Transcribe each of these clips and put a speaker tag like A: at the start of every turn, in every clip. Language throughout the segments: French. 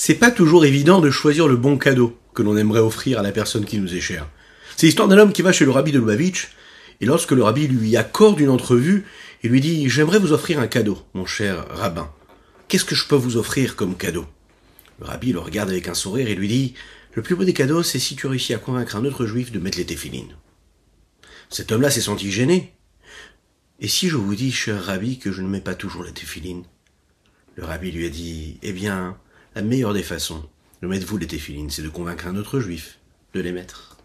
A: C'est pas toujours évident de choisir le bon cadeau que l'on aimerait offrir à la personne qui nous est chère. C'est l'histoire d'un homme qui va chez le rabbi de Lubavitch, et lorsque le rabbi lui accorde une entrevue, il lui dit J'aimerais vous offrir un cadeau, mon cher rabbin. Qu'est-ce que je peux vous offrir comme cadeau? Le rabbi le regarde avec un sourire et lui dit Le plus beau des cadeaux, c'est si tu réussis à convaincre un autre juif de mettre les téphilines. Cet homme-là s'est senti gêné. Et si je vous dis, cher rabbi, que je ne mets pas toujours la téphiline? Le rabbi lui a dit Eh bien, la meilleure des façons de mettre vous les téphilines, c'est de convaincre un autre juif de les mettre.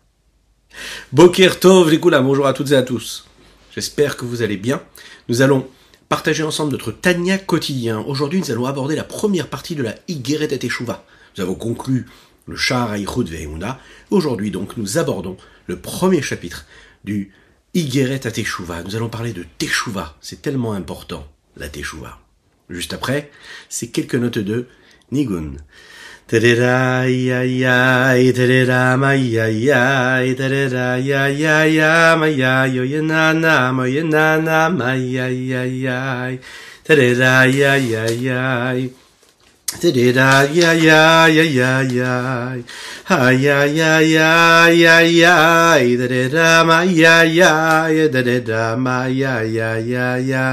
A: Boker Tov, les bonjour à toutes et à tous. J'espère que vous allez bien. Nous allons partager ensemble notre Tania quotidien. Aujourd'hui, nous allons aborder la première partie de la Igeret et Teshuva. Nous avons conclu le Shar Aïchud Ve'euna. Aujourd'hui, donc, nous abordons le premier chapitre du Igeret à Teshuva. Nous allons parler de Teshuva. C'est tellement important, la Teshuva. Juste après, c'est quelques notes de Nigun. Tererayayay, tereramayayay, tererayayaya, maya, yoyanana, mayanana, mayayayay, tererayayayay. Da-da-da-ya-ya-ya-ya-ya. Hi-ya-ya-ya-ya-ya. Da-da-da-ma-ya-ya. Da-da-da-ma-ya-ya-ya-ya.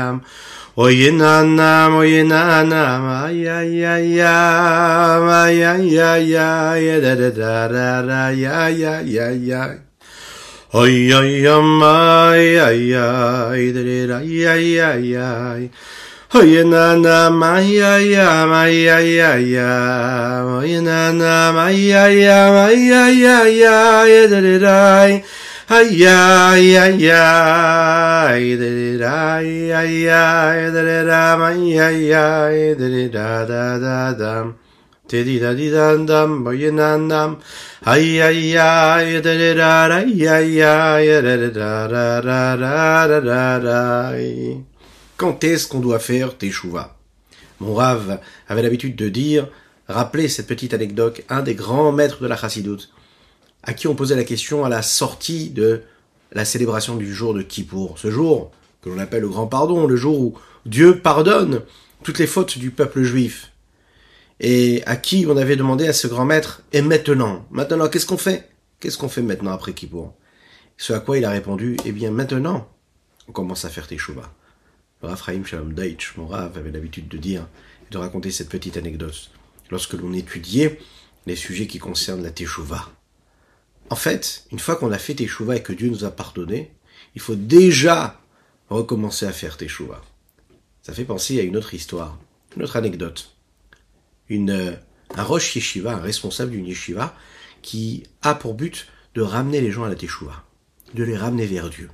A: Oye na na moye na na ma ya ya ya ma ya ya ya ya da da da ra ra ya ya ya ya Oy oy amay ay ay dre ra ya ya ya Oy na na may ay ay may ay ay Oy na na may ay ay may ay ay dre ra da. Quand est-ce qu'on doit faire teshuva Mon Rav avait l'habitude de dire, rappeler cette petite anecdote, un des grands maîtres de la chassidoute, à qui on posait la question à la sortie de la célébration du jour de Kippour. Ce jour que l'on appelle le grand pardon, le jour où Dieu pardonne toutes les fautes du peuple juif. Et à qui on avait demandé à ce grand maître, et maintenant, maintenant, qu'est-ce qu'on fait? Qu'est-ce qu'on fait maintenant après Kippour Ce à quoi il a répondu, eh bien maintenant, on commence à faire Teshuvah. Le Rav Shalom Deitch, mon Rav, avait l'habitude de dire, de raconter cette petite anecdote. Lorsque l'on étudiait les sujets qui concernent la Teshuvah. En fait, une fois qu'on a fait Teshuvah et que Dieu nous a pardonné, il faut déjà recommencer à faire Teshuvah. Ça fait penser à une autre histoire, une autre anecdote. Euh, un Rosh Yeshiva, un responsable d'une Yeshiva, qui a pour but de ramener les gens à la Teshuvah, de les ramener vers Dieu.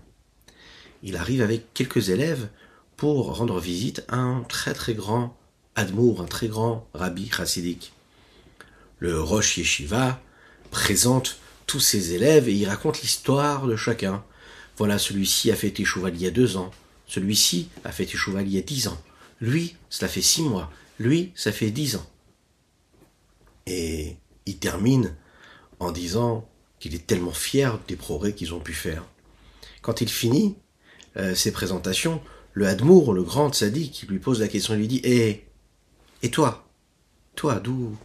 A: Il arrive avec quelques élèves pour rendre visite à un très très grand Admour, un très grand rabbi chassidique. Le Rosh Yeshiva présente tous ses élèves et il raconte l'histoire de chacun. Voilà, celui-ci a fait Teshuva il y a deux ans, celui-ci a fait Teshuva il y a dix ans, lui, cela fait six mois, lui, ça fait dix ans. Et il termine en disant qu'il est tellement fier des progrès qu'ils ont pu faire. Quand il finit euh, ses présentations, le Hadmour, le grand qui lui pose la question, lui dit Eh, et toi? Toi, d'où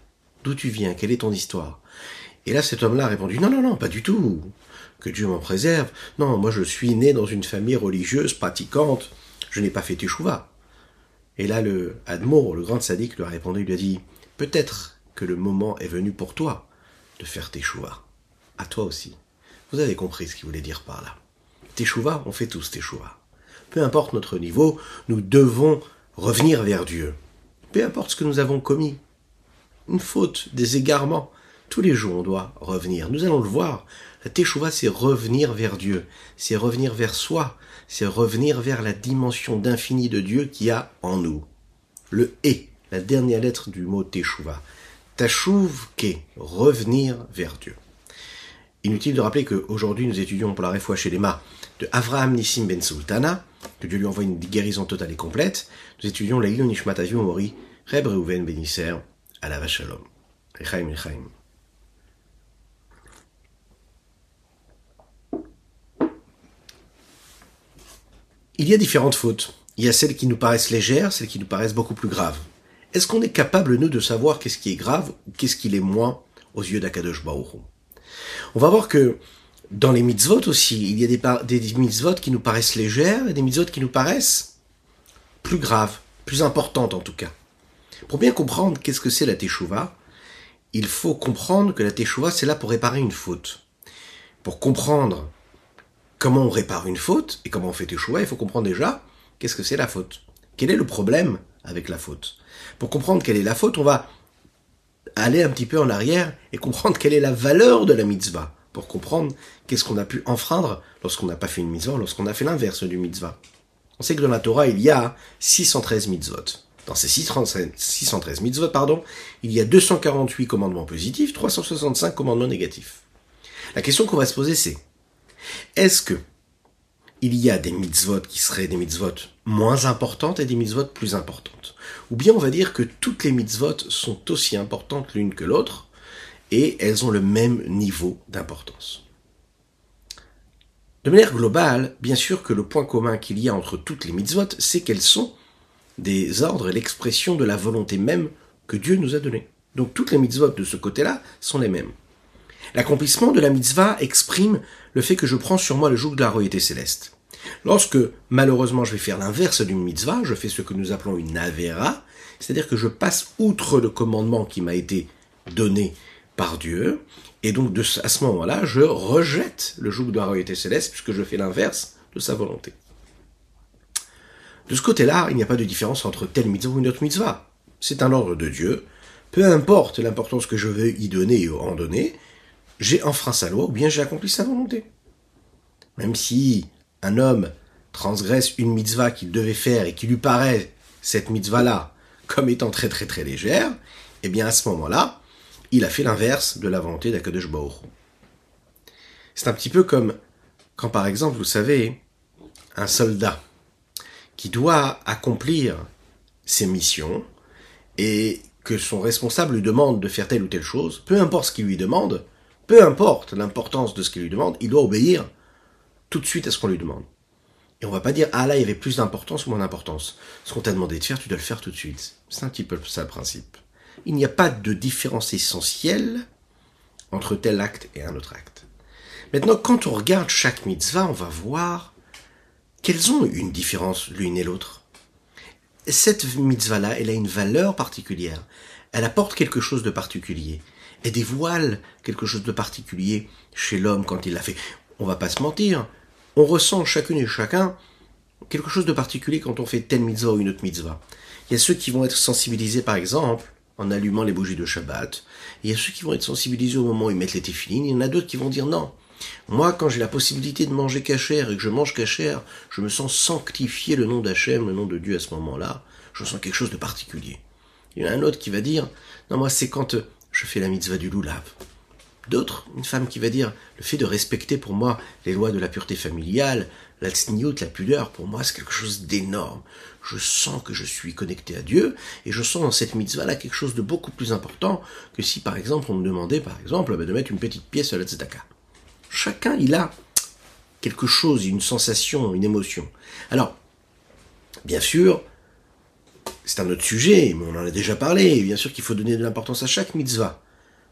A: d'où tu viens? Quelle est ton histoire? Et là, cet homme-là a répondu, non, non, non, pas du tout. Que Dieu m'en préserve. Non, moi je suis né dans une famille religieuse, pratiquante. Je n'ai pas fait teshuva. Et là, le Admour, le grand sadique, lui a répondu, il lui a dit, peut-être que le moment est venu pour toi de faire teshuva. À toi aussi. Vous avez compris ce qu'il voulait dire par là. Teshuva, on fait tous teshuva. Peu importe notre niveau, nous devons revenir vers Dieu. Peu importe ce que nous avons commis. Une faute, des égarements. Tous les jours, on doit revenir. Nous allons le voir. La Teshuvah, c'est revenir vers Dieu. C'est revenir vers soi. C'est revenir vers la dimension d'infini de Dieu qui a en nous. Le et, la dernière lettre du mot Teshuvah. Tashuv ke, revenir vers Dieu. Inutile de rappeler qu'aujourd'hui, nous étudions pour la réfoua chez mâts de Avraham Nissim Ben Sultana, que Dieu lui envoie une guérison totale et complète. Nous étudions la Nishmat Mori, Reb Reuven Benisser, à la Vachalom. Rechaim, Rechaim. Il y a différentes fautes. Il y a celles qui nous paraissent légères, celles qui nous paraissent beaucoup plus graves. est-ce qu'on est capable, nous, de savoir qu'est-ce qui est grave ou qu'est-ce qui l'est moins aux yeux d'Akadosh Baruch On va voir que dans les mitzvot aussi, il y a des, des mitzvot qui nous paraissent légères et des mitzvot qui nous paraissent plus graves, plus importantes en tout cas. Pour bien comprendre qu'est-ce que c'est la teshuva, il faut comprendre que la teshuva, c'est là pour réparer une faute. Pour comprendre comment on répare une faute et comment on fait teshuva, il faut comprendre déjà qu'est-ce que c'est la faute. Quel est le problème avec la faute? Pour comprendre quelle est la faute, on va aller un petit peu en arrière et comprendre quelle est la valeur de la mitzvah pour comprendre qu'est-ce qu'on a pu enfreindre lorsqu'on n'a pas fait une mitzvah, lorsqu'on a fait l'inverse du mitzvah. On sait que dans la Torah, il y a 613 mitzvot. Dans ces 613 mitzvot, pardon, il y a 248 commandements positifs, 365 commandements négatifs. La question qu'on va se poser, c'est est-ce que il y a des mitzvot qui seraient des mitzvot moins importantes et des mitzvot plus importantes? Ou bien on va dire que toutes les mitzvot sont aussi importantes l'une que l'autre, et elles ont le même niveau d'importance? De manière globale, bien sûr que le point commun qu'il y a entre toutes les mitzvot, c'est qu'elles sont des ordres et l'expression de la volonté même que Dieu nous a donnée. Donc toutes les mitzvot de ce côté-là sont les mêmes. L'accomplissement de la mitzvah exprime le fait que je prends sur moi le joug de la royauté céleste. Lorsque, malheureusement, je vais faire l'inverse d'une mitzvah, je fais ce que nous appelons une avera, c'est-à-dire que je passe outre le commandement qui m'a été donné par Dieu, et donc à ce moment-là, je rejette le joug de la royauté céleste puisque je fais l'inverse de sa volonté. De ce côté-là, il n'y a pas de différence entre telle mitzvah ou une autre mitzvah. C'est un ordre de Dieu. Peu importe l'importance que je veux y donner ou en donner, j'ai enfreint sa loi ou bien j'ai accompli sa volonté. Même si un homme transgresse une mitzvah qu'il devait faire et qui lui paraît cette mitzvah-là comme étant très très très légère, eh bien à ce moment-là, il a fait l'inverse de la volonté d'Akadosh C'est un petit peu comme quand par exemple, vous savez, un soldat qui doit accomplir ses missions et que son responsable lui demande de faire telle ou telle chose, peu importe ce qu'il lui demande, peu importe l'importance de ce qu'il lui demande, il doit obéir tout de suite à ce qu'on lui demande. Et on va pas dire, ah là, il y avait plus d'importance ou moins d'importance. Ce qu'on t'a demandé de faire, tu dois le faire tout de suite. C'est un petit peu ça le principe il n'y a pas de différence essentielle entre tel acte et un autre acte. Maintenant, quand on regarde chaque mitzvah, on va voir qu'elles ont une différence l'une et l'autre. Cette mitzvah-là, elle a une valeur particulière. Elle apporte quelque chose de particulier. Elle dévoile quelque chose de particulier chez l'homme quand il l'a fait. On va pas se mentir. On ressent chacune et chacun quelque chose de particulier quand on fait telle mitzvah ou une autre mitzvah. Il y a ceux qui vont être sensibilisés, par exemple, en allumant les bougies de Shabbat. Il y a ceux qui vont être sensibilisés au moment où ils mettent les téfilines, il y en a d'autres qui vont dire non. Moi, quand j'ai la possibilité de manger cachère et que je mange cachère, je me sens sanctifier le nom d'Hachem, le nom de Dieu à ce moment-là. Je sens quelque chose de particulier. Il y en a un autre qui va dire, non, moi, c'est quand euh, je fais la mitzvah du loulav. D'autres, une femme qui va dire, le fait de respecter pour moi les lois de la pureté familiale, la la pudeur, pour moi, c'est quelque chose d'énorme. Je sens que je suis connecté à Dieu, et je sens dans cette mitzvah-là quelque chose de beaucoup plus important que si, par exemple, on me demandait, par exemple, bah, de mettre une petite pièce à la tzedaka. Chacun, il a quelque chose, une sensation, une émotion. Alors, bien sûr, c'est un autre sujet, mais on en a déjà parlé, bien sûr qu'il faut donner de l'importance à chaque mitzvah.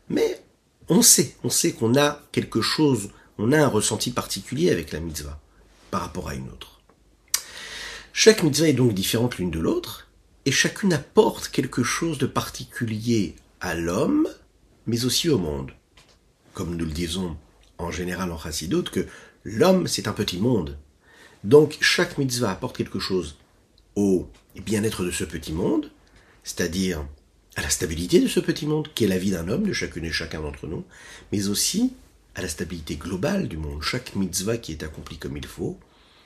A: Mais on sait, on sait qu'on a quelque chose, on a un ressenti particulier avec la mitzvah par rapport à une autre. Chaque mitzvah est donc différente l'une de l'autre, et chacune apporte quelque chose de particulier à l'homme, mais aussi au monde. Comme nous le disons en général en Chassidut, que l'homme c'est un petit monde. Donc chaque mitzvah apporte quelque chose au bien-être de ce petit monde, c'est-à-dire à la stabilité de ce petit monde, qui est la vie d'un homme, de chacune et chacun d'entre nous, mais aussi à la stabilité globale du monde. Chaque mitzvah qui est accompli comme il faut,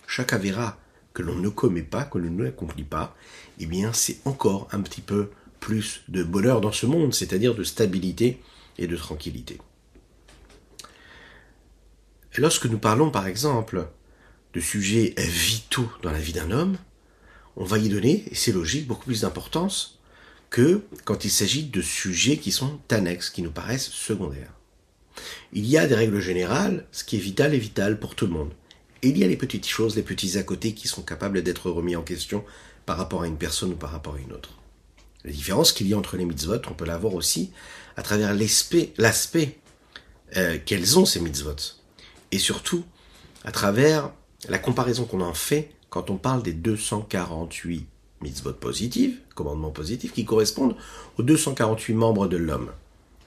A: chaque avéra que l'on ne commet pas, que l'on ne accomplit pas, eh bien c'est encore un petit peu plus de bonheur dans ce monde, c'est-à-dire de stabilité et de tranquillité. lorsque nous parlons par exemple de sujets vitaux dans la vie d'un homme, on va y donner, et c'est logique, beaucoup plus d'importance que quand il s'agit de sujets qui sont annexes, qui nous paraissent secondaires. Il y a des règles générales, ce qui est vital est vital pour tout le monde. Et il y a les petites choses, les petits à côté qui sont capables d'être remis en question par rapport à une personne ou par rapport à une autre. La différence qu'il y a entre les mitzvot, on peut la voir aussi à travers l'aspect euh, qu'elles ont ces mitzvot. Et surtout, à travers la comparaison qu'on en fait quand on parle des 248 mitzvot positives, commandements positifs, qui correspondent aux 248 membres de l'homme.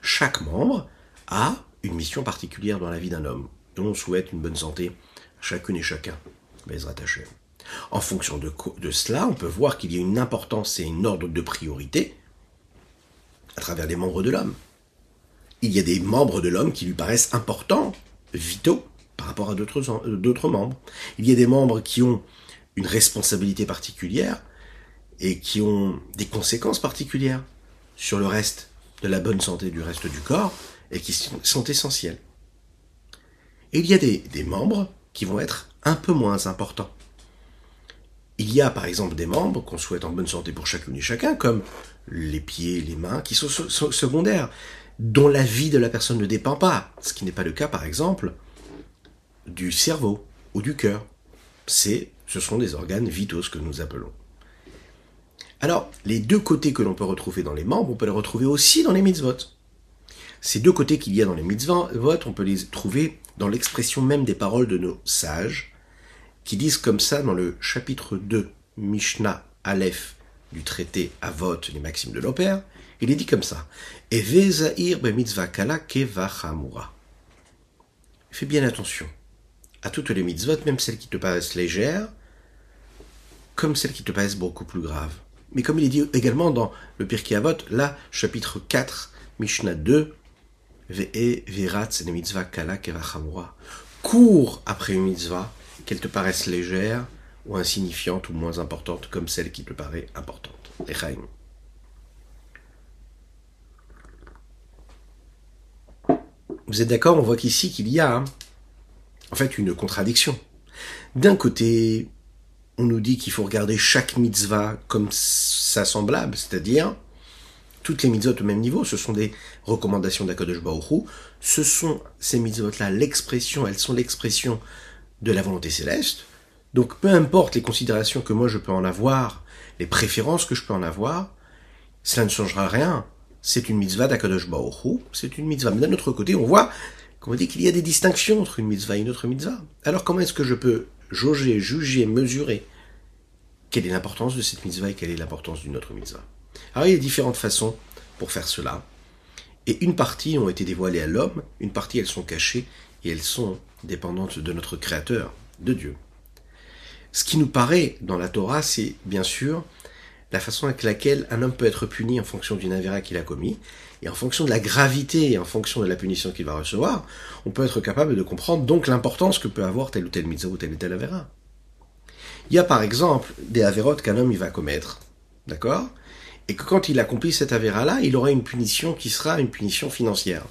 A: Chaque membre a une mission particulière dans la vie d'un homme. Et on souhaite une bonne santé à chacune et chacun. En fonction de, de cela, on peut voir qu'il y a une importance et une ordre de priorité à travers les membres de l'homme. Il y a des membres de l'homme qui lui paraissent importants, vitaux, par rapport à d'autres membres. Il y a des membres qui ont une responsabilité particulière et qui ont des conséquences particulières sur le reste de la bonne santé du reste du corps et qui sont essentiels. Et il y a des, des membres qui vont être un peu moins importants. Il y a par exemple des membres qu'on souhaite en bonne santé pour chacune et chacun, comme les pieds, les mains, qui sont secondaires, dont la vie de la personne ne dépend pas, ce qui n'est pas le cas par exemple du cerveau ou du cœur. C'est, ce sont des organes vitaux, ce que nous appelons. Alors, les deux côtés que l'on peut retrouver dans les membres, on peut les retrouver aussi dans les mitzvot. Ces deux côtés qu'il y a dans les mitzvot, on peut les trouver dans l'expression même des paroles de nos sages, qui disent comme ça dans le chapitre 2, Mishnah Aleph du traité Avot, les maximes de l'Opère, il est dit comme ça. Fais bien attention à toutes les mitzvot, même celles qui te paraissent légères, comme celles qui te paraissent beaucoup plus graves. Mais comme il est dit également dans le Pirkei Avot, là, chapitre 4, Mishnah 2, Ve'e viratz ne mitzvah kala Cours après une mitzvah, qu'elle te paraisse légère, ou insignifiante, ou moins importante, comme celle qui te paraît importante. Echaim. Vous êtes d'accord? On voit qu'ici qu'il y a hein, en fait une contradiction. D'un côté, on nous dit qu'il faut regarder chaque mitzvah comme sa semblable, c'est-à-dire toutes les mitzvot au même niveau, ce sont des recommandations d'Akadosh Baruch ce sont ces mitzvot-là l'expression, elles sont l'expression de la volonté céleste, donc peu importe les considérations que moi je peux en avoir, les préférences que je peux en avoir, cela ne changera rien. C'est une mitzvah d'Akadosh Baruch c'est une mitzvah. Mais d'un autre côté, on voit qu'on dit qu'il y a des distinctions entre une mitzvah et une autre mitzvah. Alors comment est-ce que je peux jauger, juger, mesurer quelle est l'importance de cette mitzvah et quelle est l'importance d'une autre mitzvah? Alors il y a différentes façons pour faire cela. Et une partie ont été dévoilées à l'homme, une partie elles sont cachées et elles sont dépendantes de notre Créateur, de Dieu. Ce qui nous paraît dans la Torah, c'est bien sûr la façon avec laquelle un homme peut être puni en fonction d'une avéra qu'il a commis, et en fonction de la gravité et en fonction de la punition qu'il va recevoir, on peut être capable de comprendre donc l'importance que peut avoir telle ou telle mitzvah ou telle ou telle avéra. Il y a par exemple des avérotes qu'un homme il va commettre, d'accord? Et que quand il accomplit cette avéra-là, il aura une punition qui sera une punition financière.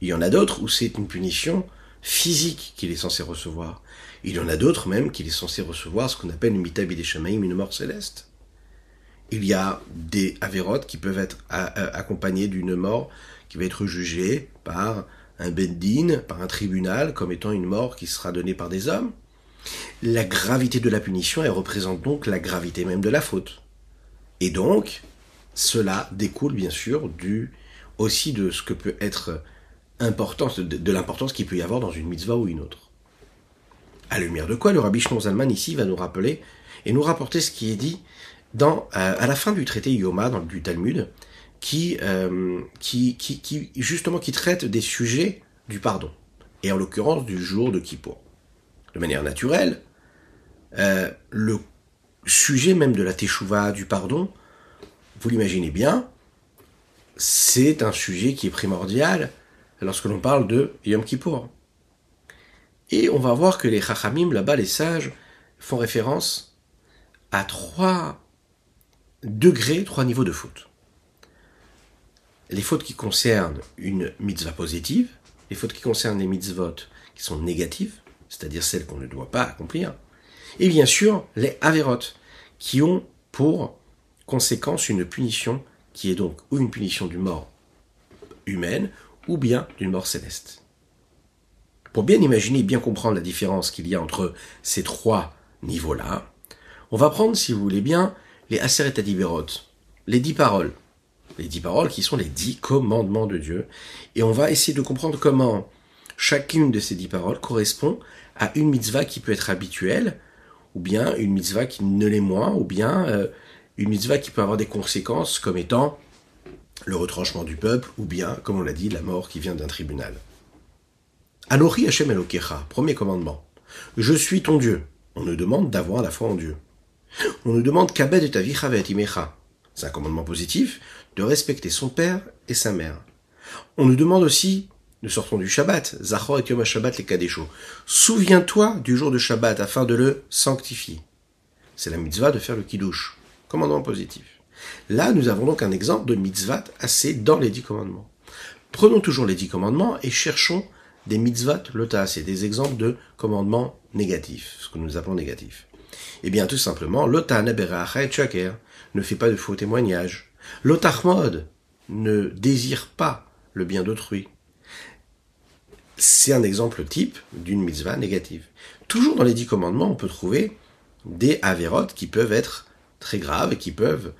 A: Il y en a d'autres où c'est une punition physique qu'il est censé recevoir. Il y en a d'autres même qu'il est censé recevoir ce qu'on appelle une mitabi des une mort céleste. Il y a des avérotes qui peuvent être accompagnées d'une mort qui va être jugée par un bendin, par un tribunal, comme étant une mort qui sera donnée par des hommes. La gravité de la punition, elle représente donc la gravité même de la faute. Et donc, cela découle bien sûr du, aussi de ce que peut être importance, de, l'importance qu'il peut y avoir dans une mitzvah ou une autre. À la lumière de quoi le rabbi Shnon ici va nous rappeler et nous rapporter ce qui est dit dans, euh, à la fin du traité Yoma, dans, du Talmud, qui, euh, qui, qui, qui, justement qui traite des sujets du pardon, et en l'occurrence du jour de Kippour de manière naturelle, euh, le sujet même de la teshuva, du pardon, vous l'imaginez bien, c'est un sujet qui est primordial lorsque l'on parle de Yom Kippour. Et on va voir que les Chachamim, là-bas, les sages, font référence à trois degrés, trois niveaux de fautes. Les fautes qui concernent une mitzvah positive, les fautes qui concernent les mitzvot qui sont négatives, c'est-à-dire celles qu'on ne doit pas accomplir, et bien sûr les avérotes, qui ont pour conséquence une punition qui est donc ou une punition d'une mort humaine ou bien d'une mort céleste. Pour bien imaginer et bien comprendre la différence qu'il y a entre ces trois niveaux-là, on va prendre, si vous voulez bien, les Aseret les dix paroles. Les dix paroles qui sont les dix commandements de Dieu. Et on va essayer de comprendre comment chacune de ces dix paroles correspond à une mitzvah qui peut être habituelle, ou bien une mitzvah qui ne l'est moins, ou bien euh, une mitzvah qui peut avoir des conséquences comme étant le retranchement du peuple, ou bien, comme on l'a dit, la mort qui vient d'un tribunal. Anori Hashem Elokecha, premier commandement. Je suis ton Dieu. On nous demande d'avoir la foi en Dieu. On nous demande kabed et avichavet imecha. C'est un commandement positif de respecter son père et sa mère. On nous demande aussi, nous sortons du Shabbat, Zachor et Yom Shabbat les Kadesho. Souviens-toi du jour de Shabbat afin de le sanctifier. C'est la mitzvah de faire le kiddush. Commandement positif. Là, nous avons donc un exemple de mitzvah assez dans les dix commandements. Prenons toujours les dix commandements et cherchons des mitzvot lota, c'est des exemples de commandements négatifs, ce que nous appelons négatifs. Eh bien, tout simplement, lota chaker, ne fait pas de faux témoignages. Lotachmod, ne désire pas le bien d'autrui. C'est un exemple type d'une mitzvah négative. Toujours dans les dix commandements, on peut trouver des avérotes qui peuvent être très graves et qui peuvent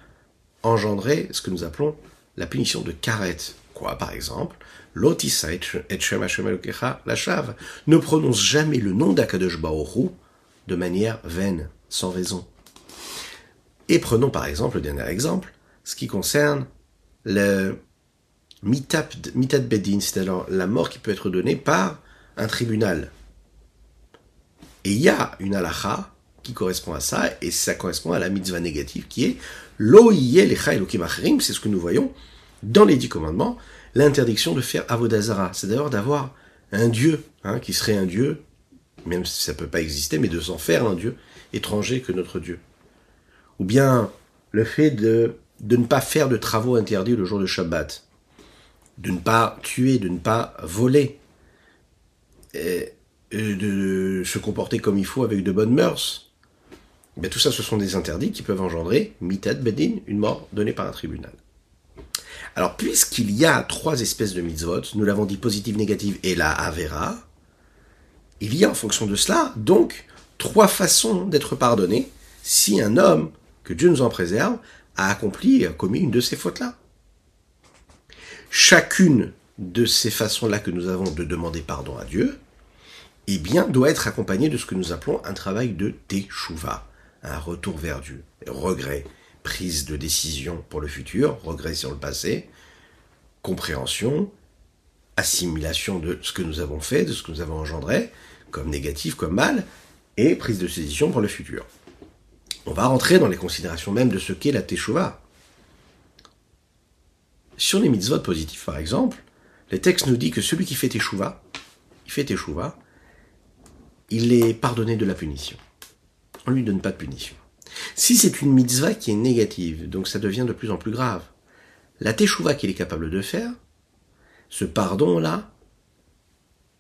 A: engendrer ce que nous appelons la punition de karet. Quoi, par exemple? Lotisa et la chave. Ne prononce jamais le nom d'Akadosh Baoru de manière vaine, sans raison. Et prenons par exemple le dernier exemple, ce qui concerne le mitat bedin, c'est-à-dire la mort qui peut être donnée par un tribunal. Et il y a une halacha qui correspond à ça, et ça correspond à la mitzvah négative qui est lo c'est ce que nous voyons dans les dix commandements, l'interdiction de faire avodazara, c'est d'ailleurs d'avoir un dieu, hein, qui serait un dieu, même si ça peut pas exister, mais de s'en faire un dieu étranger que notre dieu. Ou bien le fait de, de ne pas faire de travaux interdits le jour de Shabbat, de ne pas tuer, de ne pas voler, et, de se comporter comme il faut avec de bonnes mœurs. Mais tout ça, ce sont des interdits qui peuvent engendrer mitat bedin, une mort donnée par un tribunal. Alors, puisqu'il y a trois espèces de mitzvot, nous l'avons dit positive, négative et la avera, il y a en fonction de cela, donc, trois façons d'être pardonné si un homme, que Dieu nous en préserve, a accompli et a commis une de ces fautes-là. Chacune de ces façons-là que nous avons de demander pardon à Dieu, eh bien, doit être accompagnée de ce que nous appelons un travail de teshuva, un retour vers Dieu, regret, prise de décision pour le futur, regret sur le passé, compréhension, assimilation de ce que nous avons fait, de ce que nous avons engendré, comme négatif, comme mal, et prise de décision pour le futur. On va rentrer dans les considérations même de ce qu'est la teshuva. Sur les mitzvot positifs, par exemple, le texte nous dit que celui qui fait teshuva, il fait teshuva, il est pardonné de la punition. On ne lui donne pas de punition. Si c'est une mitzvah qui est négative, donc ça devient de plus en plus grave. La teshuva qu'il est capable de faire, ce pardon-là,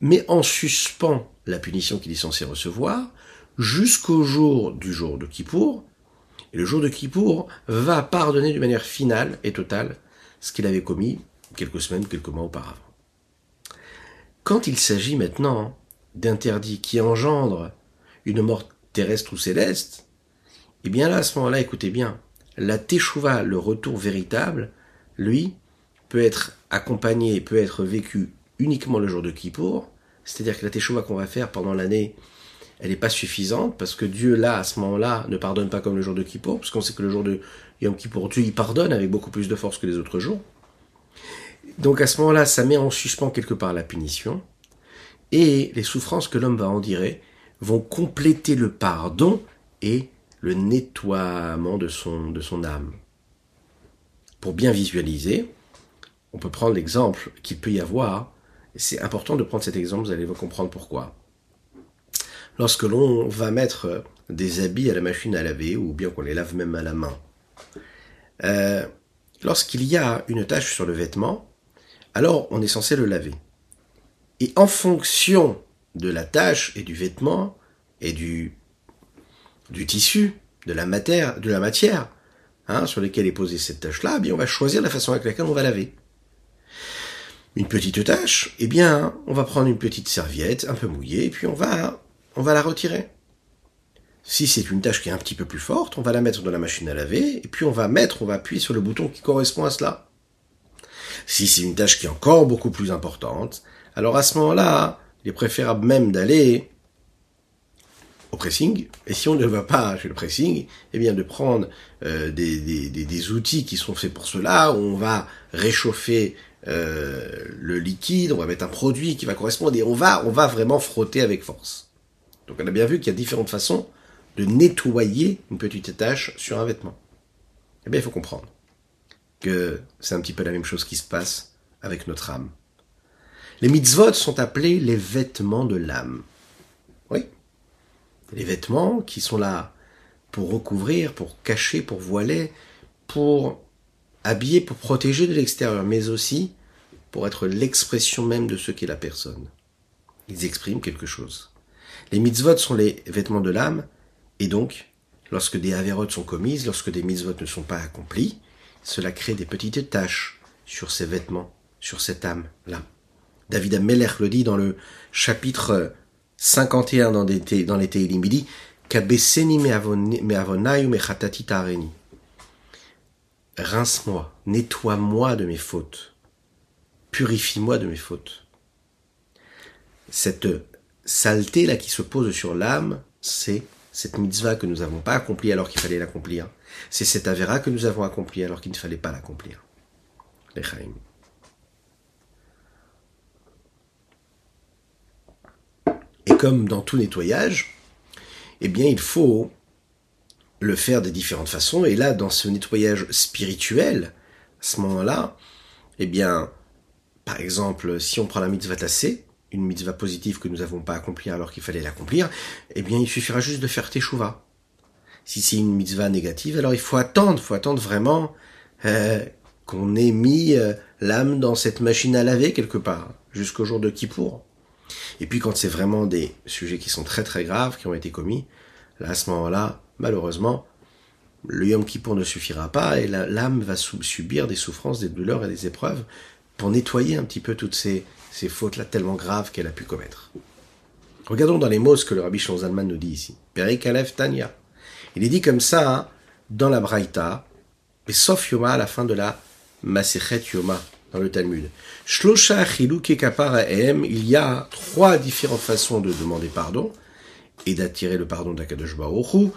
A: met en suspens la punition qu'il est censé recevoir jusqu'au jour du jour de Kippour. Et le jour de Kippour va pardonner d'une manière finale et totale ce qu'il avait commis quelques semaines, quelques mois auparavant. Quand il s'agit maintenant d'interdits qui engendrent une mort terrestre ou céleste, eh bien là, à ce moment-là, écoutez bien, la teshuva, le retour véritable, lui, peut être accompagné, peut être vécu uniquement le jour de Kippour, c'est-à-dire que la teshuva qu'on va faire pendant l'année, elle n'est pas suffisante, parce que Dieu, là, à ce moment-là, ne pardonne pas comme le jour de Kippour, parce qu'on sait que le jour de Yom Kippour, Dieu, il pardonne avec beaucoup plus de force que les autres jours. Donc à ce moment-là, ça met en suspens quelque part la punition, et les souffrances que l'homme va endurer vont compléter le pardon et le nettoiement de son, de son âme. Pour bien visualiser, on peut prendre l'exemple qu'il peut y avoir. C'est important de prendre cet exemple, vous allez comprendre pourquoi. Lorsque l'on va mettre des habits à la machine à laver, ou bien qu'on les lave même à la main, euh, lorsqu'il y a une tache sur le vêtement, alors on est censé le laver. Et en fonction de la tâche et du vêtement et du du tissu, de la matière, de la matière hein, sur laquelle est posée cette tâche-là, eh on va choisir la façon avec laquelle on va laver. Une petite tâche, eh bien on va prendre une petite serviette un peu mouillée et puis on va on va la retirer. Si c'est une tâche qui est un petit peu plus forte, on va la mettre dans la machine à laver, et puis on va mettre, on va appuyer sur le bouton qui correspond à cela. Si c'est une tâche qui est encore beaucoup plus importante, alors à ce moment-là, il est préférable même d'aller au pressing, et si on ne va pas chez le pressing, eh bien de prendre euh, des, des, des, outils qui sont faits pour cela, où on va réchauffer euh, le liquide, on va mettre un produit qui va correspondre, et on va, on va vraiment frotter avec force. Donc on a bien vu qu'il y a différentes façons de nettoyer une petite tache sur un vêtement. Eh bien il faut comprendre que c'est un petit peu la même chose qui se passe avec notre âme. Les mitzvot sont appelés les vêtements de l'âme. Oui, les vêtements qui sont là pour recouvrir, pour cacher, pour voiler, pour habiller, pour protéger de l'extérieur, mais aussi pour être l'expression même de ce qu'est la personne. Ils expriment quelque chose. Les mitzvot sont les vêtements de l'âme, et donc, lorsque des avérotes sont commises, lorsque des mitzvot ne sont pas accomplis, cela crée des petites taches sur ces vêtements, sur cette âme-là. David Ameller le dit dans le chapitre 51 dans, dans les dit Rince-moi, nettoie-moi de mes fautes, purifie-moi de mes fautes. Cette saleté là qui se pose sur l'âme, c'est cette mitzvah que nous n'avons pas accomplie alors qu'il fallait l'accomplir. C'est cette avéra que nous avons accomplie alors qu'il ne fallait pas l'accomplir. Les Et comme dans tout nettoyage, eh bien, il faut le faire de différentes façons. Et là, dans ce nettoyage spirituel, à ce moment-là, eh bien, par exemple, si on prend la mitzvah tassée, une mitzvah positive que nous n'avons pas accomplie alors qu'il fallait l'accomplir, eh bien, il suffira juste de faire teshuva. Si c'est une mitzvah négative, alors il faut attendre, il faut attendre vraiment euh, qu'on ait mis euh, l'âme dans cette machine à laver quelque part, jusqu'au jour de Kippour. Et puis quand c'est vraiment des sujets qui sont très très graves, qui ont été commis, là à ce moment-là, malheureusement, le Yom Kippour ne suffira pas et l'âme va subir des souffrances, des douleurs et des épreuves pour nettoyer un petit peu toutes ces, fautes-là tellement graves qu'elle a pu commettre. Regardons dans les mots ce que le rabbi Zalman nous dit ici. Perik Aleph Tanya. Il est dit comme ça hein, dans la Braïta, et sauf Yoma à la fin de la Masechet Yoma dans le Talmud. Shlosha il y a trois différentes façons de demander pardon et d'attirer le pardon d'Akadosh Baruch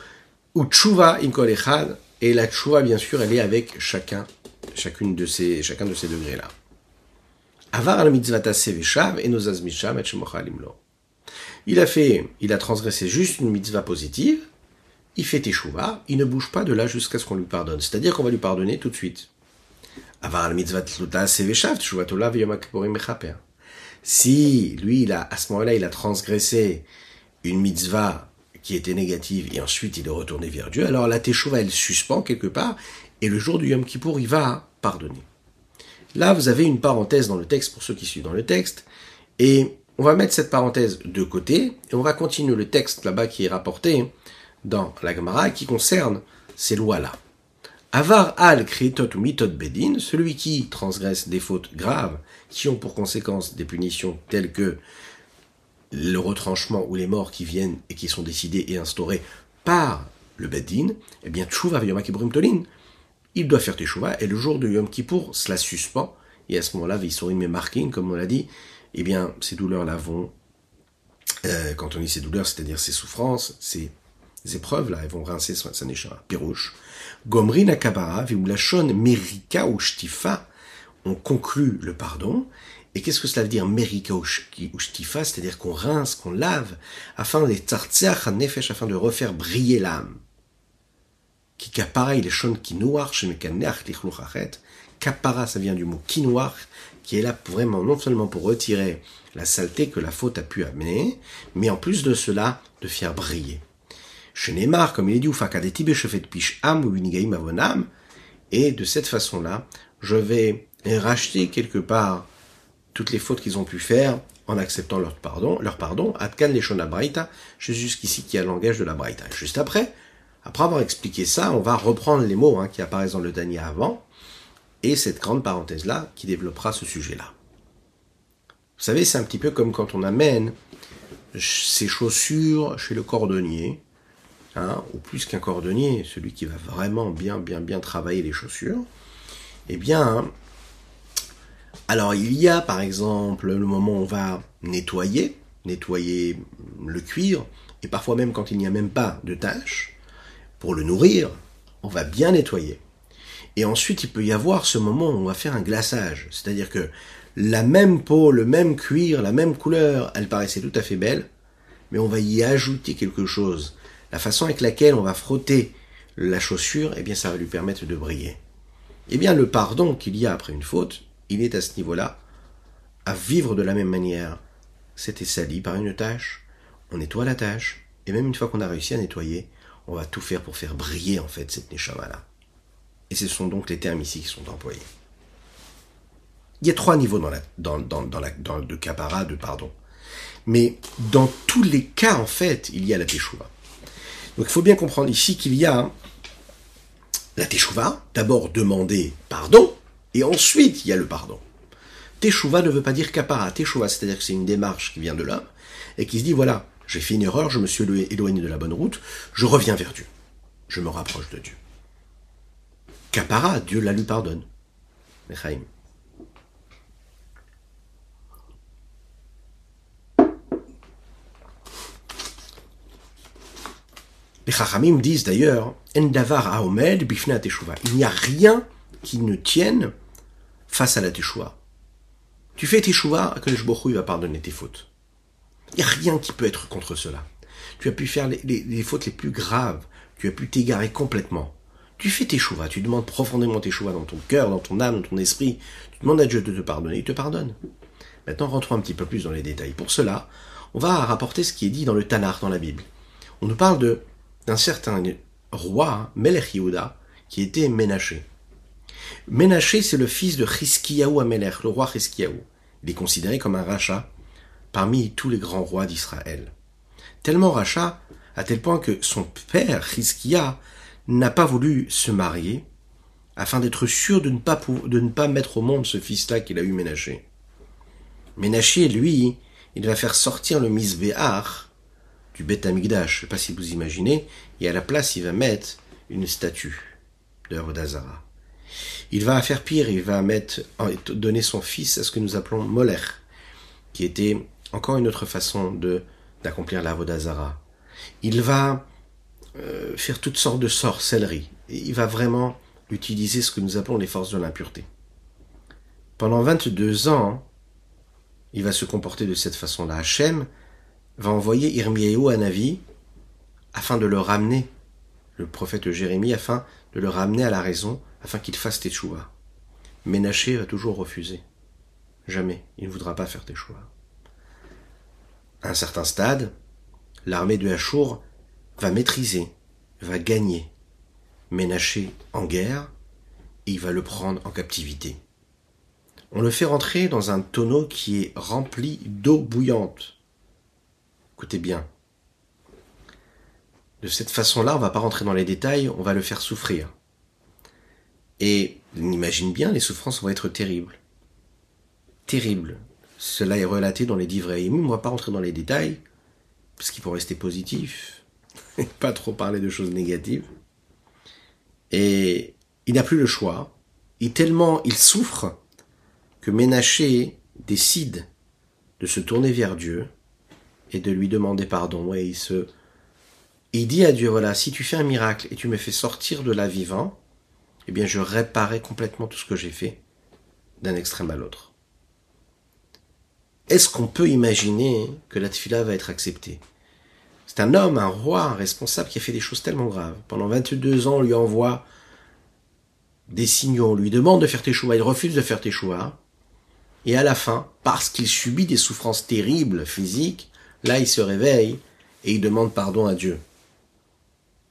A: ou tshuva imkol echad, et la tshuva, bien sûr, elle est avec chacun, chacune de ces, chacun de ces degrés-là. Avar al mitzvata seveshav et nozaz misham et Il a fait, il a transgressé juste une mitzvah positive, il fait teshuva, il ne bouge pas de là jusqu'à ce qu'on lui pardonne. C'est-à-dire qu'on va lui pardonner tout de suite. Si lui, il a, à ce moment-là, il a transgressé une mitzvah qui était négative et ensuite il est retourné vers Dieu, alors la teshuva, elle suspend quelque part et le jour du Yom Kippour, il va pardonner. Là, vous avez une parenthèse dans le texte pour ceux qui suivent dans le texte et on va mettre cette parenthèse de côté et on va continuer le texte là-bas qui est rapporté dans la Gemara qui concerne ces lois-là. Avar al kritot mitot bedin, celui qui transgresse des fautes graves qui ont pour conséquence des punitions telles que le retranchement ou les morts qui viennent et qui sont décidés et instaurés par le bedin, eh bien tshuva yom tolin, il doit faire teshuva et le jour de Yom Kippour, cela suspend et à ce moment-là, visurim et markin, comme on l'a dit, eh bien ces douleurs-là vont, euh, quand on dit ces douleurs, c'est-à-dire ces souffrances, ces épreuves-là, elles vont rincer sa neshama, pirouche. Gomrin akabara, vimulashon merika ou shtifa, on conclut le pardon. Et qu'est-ce que cela veut dire merika ou shtifa C'est-à-dire qu'on rince, qu'on lave, afin de nefesh, afin de refaire briller l'âme. Qui kapara, il est shon kinouar, shemekaneach. Kapara, ça vient du mot kinouar, qui est là vraiment, non seulement pour retirer la saleté que la faute a pu amener, mais en plus de cela, de faire briller. Shenemar, comme il est dit, avonam, et de cette façon-là, je vais racheter quelque part toutes les fautes qu'ils ont pu faire en acceptant leur pardon, leur pardon, atkan leshona braïta, jusqu'ici qui a le langage de la braïta. Juste après, après avoir expliqué ça, on va reprendre les mots hein, qui apparaissent dans le Dania avant, et cette grande parenthèse-là qui développera ce sujet-là. Vous savez, c'est un petit peu comme quand on amène ses chaussures chez le cordonnier, hein, ou plus qu'un cordonnier, celui qui va vraiment bien, bien, bien travailler les chaussures, eh bien, alors il y a par exemple le moment où on va nettoyer, nettoyer le cuir, et parfois même quand il n'y a même pas de tâche, pour le nourrir, on va bien nettoyer. Et ensuite, il peut y avoir ce moment où on va faire un glaçage. C'est-à-dire que la même peau, le même cuir, la même couleur, elle paraissait tout à fait belle, mais on va y ajouter quelque chose. La façon avec laquelle on va frotter la chaussure, eh bien, ça va lui permettre de briller. Eh bien, le pardon qu'il y a après une faute, il est à ce niveau-là, à vivre de la même manière. C'était sali par une tâche, on nettoie la tâche, et même une fois qu'on a réussi à nettoyer, on va tout faire pour faire briller en fait cette neshama-là. Et ce sont donc les termes ici qui sont employés. Il y a trois niveaux dans la, dans, de capara, de pardon. Mais dans tous les cas, en fait, il y a la teshuva. Donc il faut bien comprendre ici qu'il y a la teshuva, d'abord demander pardon, et ensuite il y a le pardon. Teshuva ne veut pas dire capara. Teshuva, c'est-à-dire que c'est une démarche qui vient de l'homme, et qui se dit, voilà, j'ai fait une erreur, je me suis éloigné de la bonne route, je reviens vers Dieu. Je me rapproche de Dieu. Capara, Dieu la lui pardonne. Mechaim. Les Chachamim disent d'ailleurs. Il n'y a rien qui ne tienne face à la Teshuva. Tu fais Teshuva, le il va pardonner tes fautes. Il n'y a rien qui peut être contre cela. Tu as pu faire les, fautes les plus graves. Tu as pu t'égarer complètement. Tu fais tes chouvas, tu demandes profondément tes chouvas dans ton cœur, dans ton âme, dans ton esprit. Tu demandes à Dieu de te pardonner, il te pardonne. Maintenant, rentrons un petit peu plus dans les détails. Pour cela, on va rapporter ce qui est dit dans le Tanar, dans la Bible. On nous parle d'un certain roi, Melech qui était Ménaché. Ménaché, c'est le fils de Chiskiyahu Amelech, le roi Chiskiyahu. Il est considéré comme un rachat parmi tous les grands rois d'Israël. Tellement rachat, à tel point que son père, Chizkia, n'a pas voulu se marier, afin d'être sûr de ne, pas de ne pas mettre au monde ce fils-là qu'il a eu Ménaché. Ménaché, lui, il va faire sortir le Misbéar du Beth Amigdash, je sais pas si vous imaginez, et à la place, il va mettre une statue de Avodazara. Il va faire pire, il va mettre, donner son fils à ce que nous appelons Moler, qui était encore une autre façon de d'accomplir la Vodazara. Il va euh, faire toutes sortes de sorcelleries. il va vraiment utiliser ce que nous appelons les forces de l'impureté. Pendant 22 ans, il va se comporter de cette façon-là. Hachem va envoyer Irmiyahu à Navi afin de le ramener, le prophète Jérémie, afin de le ramener à la raison, afin qu'il fasse Teshuva. Ménaché va toujours refuser. Jamais. Il ne voudra pas faire Teshuva à un certain stade, l'armée de Hachour va maîtriser, va gagner Ménaché en guerre, et il va le prendre en captivité. On le fait rentrer dans un tonneau qui est rempli d'eau bouillante. Écoutez bien. De cette façon-là, on va pas rentrer dans les détails, on va le faire souffrir. Et on imagine bien, les souffrances vont être terribles. Terribles. Cela est relaté dans les Divreim. On ne va pas rentrer dans les détails, parce qu'il faut rester positif, et pas trop parler de choses négatives. Et il n'a plus le choix. Et tellement il souffre que Ménaché décide de se tourner vers Dieu et de lui demander pardon. Et il se, il dit à Dieu, voilà, si tu fais un miracle et tu me fais sortir de la vivant, eh bien je réparerai complètement tout ce que j'ai fait d'un extrême à l'autre. Est-ce qu'on peut imaginer que la tfila va être acceptée? C'est un homme, un roi, un responsable qui a fait des choses tellement graves. Pendant 22 ans, on lui envoie des signaux, on lui demande de faire tes choix, il refuse de faire tes choix. Et à la fin, parce qu'il subit des souffrances terribles physiques, là il se réveille et il demande pardon à Dieu.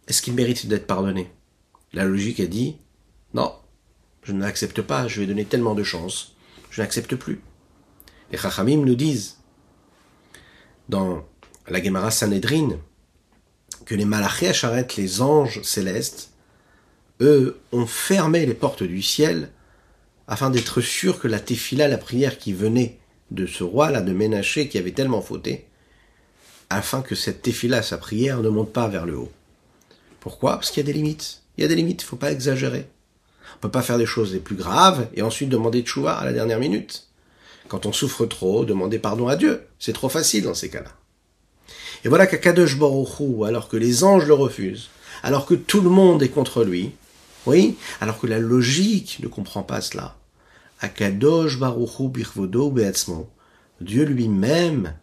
A: Est-ce qu'il mérite d'être pardonné? La logique a dit, non, je ne l'accepte pas, je vais donner tellement de chance, je n'accepte plus. Les Chachamim nous disent dans la Gemara Sanhedrin que les Malachés Acharet, les anges célestes, eux, ont fermé les portes du ciel afin d'être sûrs que la tefila, la prière qui venait de ce roi-là, de Ménaché, qui avait tellement fauté, afin que cette tefila, sa prière, ne monte pas vers le haut. Pourquoi? Parce qu'il y a des limites. Il y a des limites, il faut pas exagérer. On peut pas faire des choses les plus graves et ensuite demander de chouva à la dernière minute. Quand on souffre trop, demander pardon à Dieu. C'est trop facile dans ces cas-là. Et voilà qu'Akadosh Baruch alors que les anges le refusent, alors que tout le monde est contre lui, oui, alors que la logique ne comprend pas cela. Akadosh Baruchu Birvodo Beatzmo, Dieu lui-même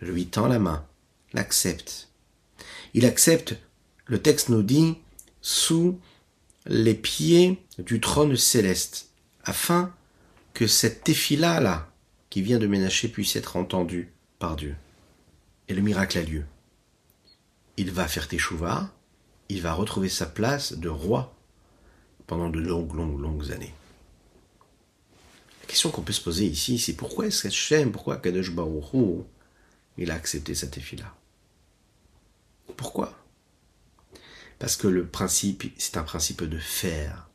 A: lui tend la main, l'accepte. Il accepte, le texte nous dit, sous les pieds du trône céleste, afin que cette téfila là, qui vient de Ménaché, puisse être entendue par Dieu. Et le miracle a lieu. Il va faire teshuva, il va retrouver sa place de roi pendant de longues, longues, longues années. La question qu'on peut se poser ici, c'est pourquoi est-ce qu'Hachem, pourquoi Kadosh Baruch il a accepté cette effet-là Pourquoi? Parce que le principe, c'est un principe de faire.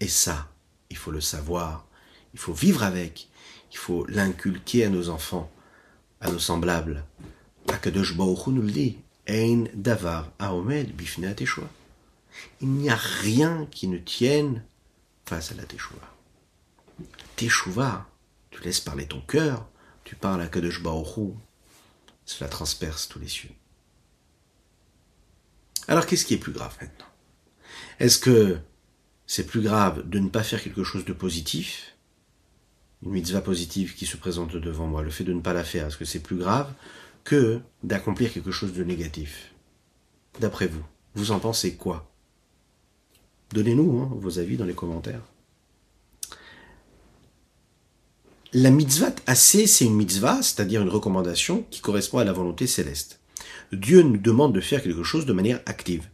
A: Et ça, il faut le savoir, il faut vivre avec, il faut l'inculquer à nos enfants, à nos semblables. Akadosh Baruch nous le dit, Ein davar aomed bifne il n'y a rien qui ne tienne face à la Teshuvah. Teshuvah, tu laisses parler ton cœur, tu parles à Kadosh Baruch cela transperce tous les cieux. Alors qu'est-ce qui est plus grave maintenant? Est-ce que c'est plus grave de ne pas faire quelque chose de positif? Une mitzvah positive qui se présente devant moi, le fait de ne pas la faire, est-ce que c'est plus grave que d'accomplir quelque chose de négatif? D'après vous, vous en pensez quoi? Donnez-nous hein, vos avis dans les commentaires. La mitzvah assez, c'est une mitzvah, c'est-à-dire une recommandation qui correspond à la volonté céleste. Dieu nous demande de faire quelque chose de manière active.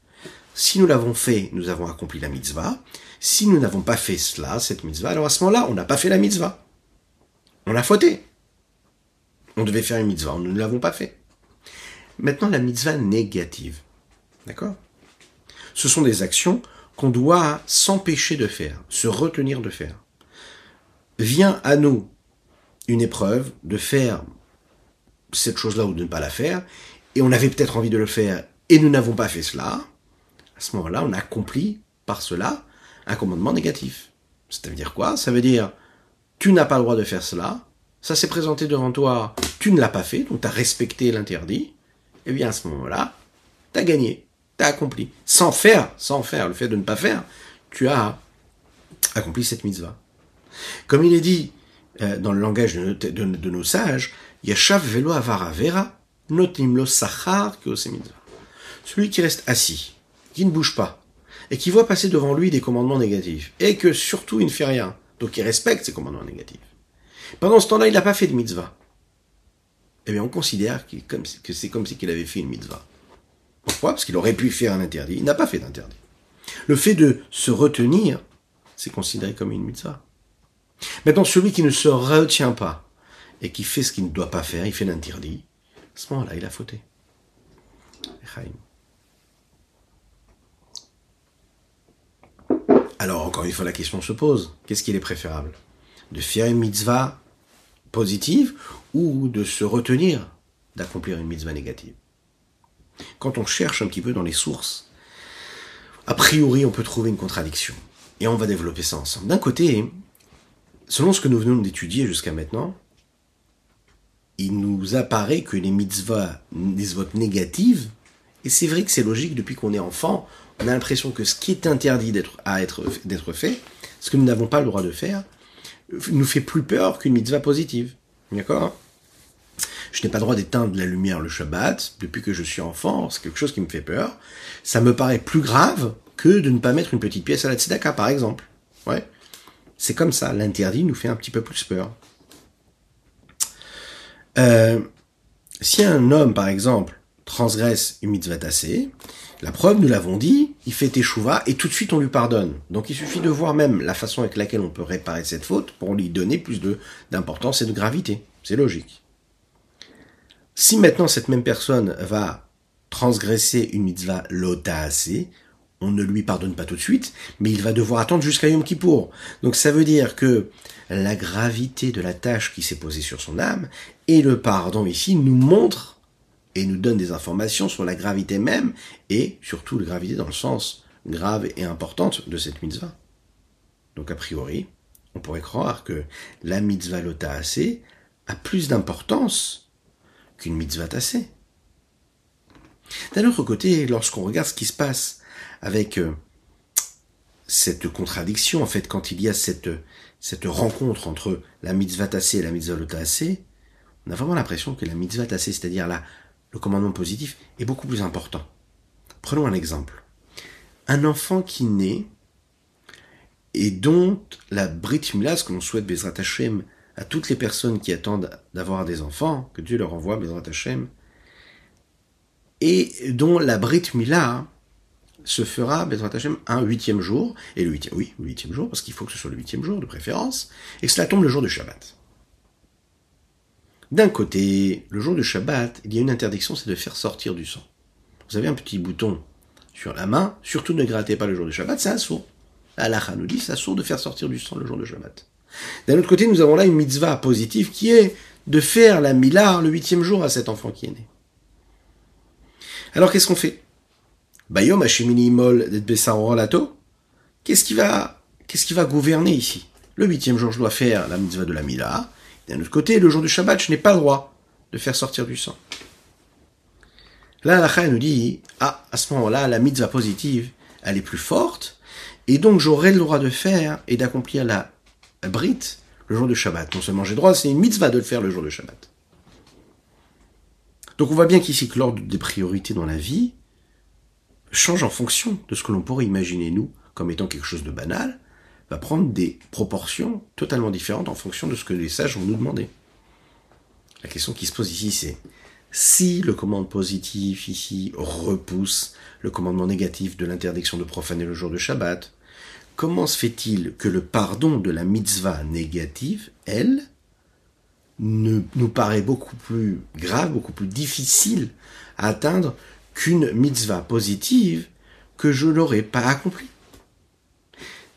A: Si nous l'avons fait, nous avons accompli la mitzvah. Si nous n'avons pas fait cela, cette mitzvah, alors à ce moment-là, on n'a pas fait la mitzvah. On a fauté. On devait faire une mitzvah, nous ne l'avons pas fait. Maintenant, la mitzvah négative. D'accord? Ce sont des actions qu'on doit s'empêcher de faire, se retenir de faire. Vient à nous une épreuve de faire cette chose-là ou de ne pas la faire, et on avait peut-être envie de le faire et nous n'avons pas fait cela, à ce moment-là, on accomplit par cela un commandement négatif. Ça veut dire quoi? Ça veut dire, tu n'as pas le droit de faire cela, ça s'est présenté devant toi, tu ne l'as pas fait, donc tu as respecté l'interdit, et bien à ce moment-là, tu as gagné t'as accompli. Sans faire, sans faire, le fait de ne pas faire, tu as accompli cette mitzvah. Comme il est dit euh, dans le langage de, nos sages, Yashav velo avara vera, notim lo sachar que. Celui qui reste assis, qui ne bouge pas, et qui voit passer devant lui des commandements négatifs, et que surtout il ne fait rien, donc il respecte ces commandements négatifs. Pendant ce temps-là, il n'a pas fait de mitzvah. Eh bien, on considère que c'est comme si qu'il avait fait une mitzvah. Pourquoi? Parce qu'il aurait pu faire un interdit. Il n'a pas fait d'interdit. Le fait de se retenir, c'est considéré comme une mitzvah. Maintenant, celui qui ne se retient pas et qui fait ce qu'il ne doit pas faire, il fait l'interdit, ce moment-là, il a fauté. Alors, encore une fois, la question se pose. Qu'est-ce qu'il est préférable? De faire une mitzvah positive ou de se retenir d'accomplir une mitzvah négative? Quand on cherche un petit peu dans les sources, a priori, on peut trouver une contradiction. Et on va développer ça ensemble. D'un côté, selon ce que nous venons d'étudier jusqu'à maintenant, il nous apparaît que les mitzvahs, votes négatives, et c'est vrai que c'est logique depuis qu'on est enfant, on a l'impression que ce qui est interdit d'être, à être, d'être fait, ce que nous n'avons pas le droit de faire, nous fait plus peur qu'une mitzvah positive. D'accord je n'ai pas le droit d'éteindre la lumière le Shabbat depuis que je suis enfant, c'est quelque chose qui me fait peur. Ça me paraît plus grave que de ne pas mettre une petite pièce à la tzedaka, par exemple. Ouais. C'est comme ça, l'interdit nous fait un petit peu plus peur. Euh, si un homme, par exemple, transgresse une mitzvah tassée, la preuve, nous l'avons dit, il fait échouva et tout de suite on lui pardonne. Donc il suffit de voir même la façon avec laquelle on peut réparer cette faute pour lui donner plus d'importance et de gravité. C'est logique. Si maintenant cette même personne va transgresser une mitzvah lotaase, on ne lui pardonne pas tout de suite, mais il va devoir attendre jusqu'à Yom Kippour. Donc ça veut dire que la gravité de la tâche qui s'est posée sur son âme et le pardon ici nous montrent et nous donne des informations sur la gravité même et surtout la gravité dans le sens grave et importante de cette mitzvah. Donc a priori, on pourrait croire que la mitzvah lota assez a plus d'importance qu'une mitzvah tassée. D'un autre côté, lorsqu'on regarde ce qui se passe avec euh, cette contradiction, en fait, quand il y a cette, cette rencontre entre la mitzvah tassée et la mitzvah lota assez, on a vraiment l'impression que la mitzvah tassée, c'est-à-dire la, le commandement positif, est beaucoup plus important. Prenons un exemple. Un enfant qui naît et dont la Brit Mila, ce que l'on souhaite Bezrat Hashem à toutes les personnes qui attendent d'avoir des enfants, que Dieu leur envoie Bezrat Hashem, et dont la Brit Mila se fera Bezrat Hashem un huitième jour, et le huitième, oui, le huitième jour, parce qu'il faut que ce soit le huitième jour de préférence, et que cela tombe le jour de Shabbat. D'un côté, le jour de Shabbat, il y a une interdiction, c'est de faire sortir du sang. Vous avez un petit bouton sur la main, surtout ne grattez pas le jour de Shabbat, c'est un sourd. Allah nous dit, c'est sourd de faire sortir du sang le jour de Shabbat. D'un autre côté, nous avons là une mitzvah positive qui est de faire la milah le huitième jour à cet enfant qui est né. Alors qu'est-ce qu'on fait? Bayom Qu'est-ce qui va, qu'est-ce qui va gouverner ici? Le huitième jour, je dois faire la mitzvah de la milah. D'un autre côté, le jour du Shabbat, je n'ai pas le droit de faire sortir du sang. Là, la nous dit, ah, à ce moment-là, la mitzvah positive, elle est plus forte, et donc j'aurai le droit de faire et d'accomplir la brit le jour de Shabbat. Non seulement j'ai droit, c'est une mitzvah de le faire le jour de Shabbat. Donc on voit bien qu'ici que l'ordre des priorités dans la vie change en fonction de ce que l'on pourrait imaginer nous comme étant quelque chose de banal, va prendre des proportions totalement différentes en fonction de ce que les sages vont nous demander. La question qui se pose ici, c'est si le commandement positif ici repousse le commandement négatif de l'interdiction de profaner le jour de Shabbat, comment se fait-il que le pardon de la mitzvah négative, elle, ne, nous paraît beaucoup plus grave, beaucoup plus difficile à atteindre qu'une mitzvah positive que je n'aurais pas accomplie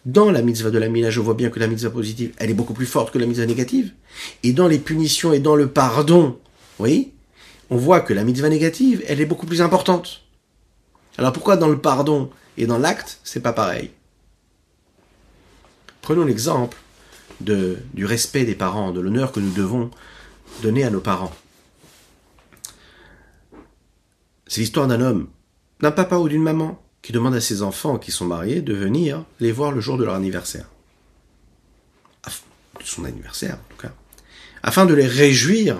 A: dans la mitzvah de la mina, je vois bien que la mitzvah positive, elle est beaucoup plus forte que la mitzvah négative. Et dans les punitions et dans le pardon, oui, on voit que la mitzvah négative, elle est beaucoup plus importante. Alors pourquoi dans le pardon et dans l'acte, c'est pas pareil? Prenons l'exemple du respect des parents, de l'honneur que nous devons donner à nos parents. C'est l'histoire d'un homme, d'un papa ou d'une maman, qui demande à ses enfants qui sont mariés de venir les voir le jour de leur anniversaire. Son anniversaire, en tout cas. Afin de les réjouir.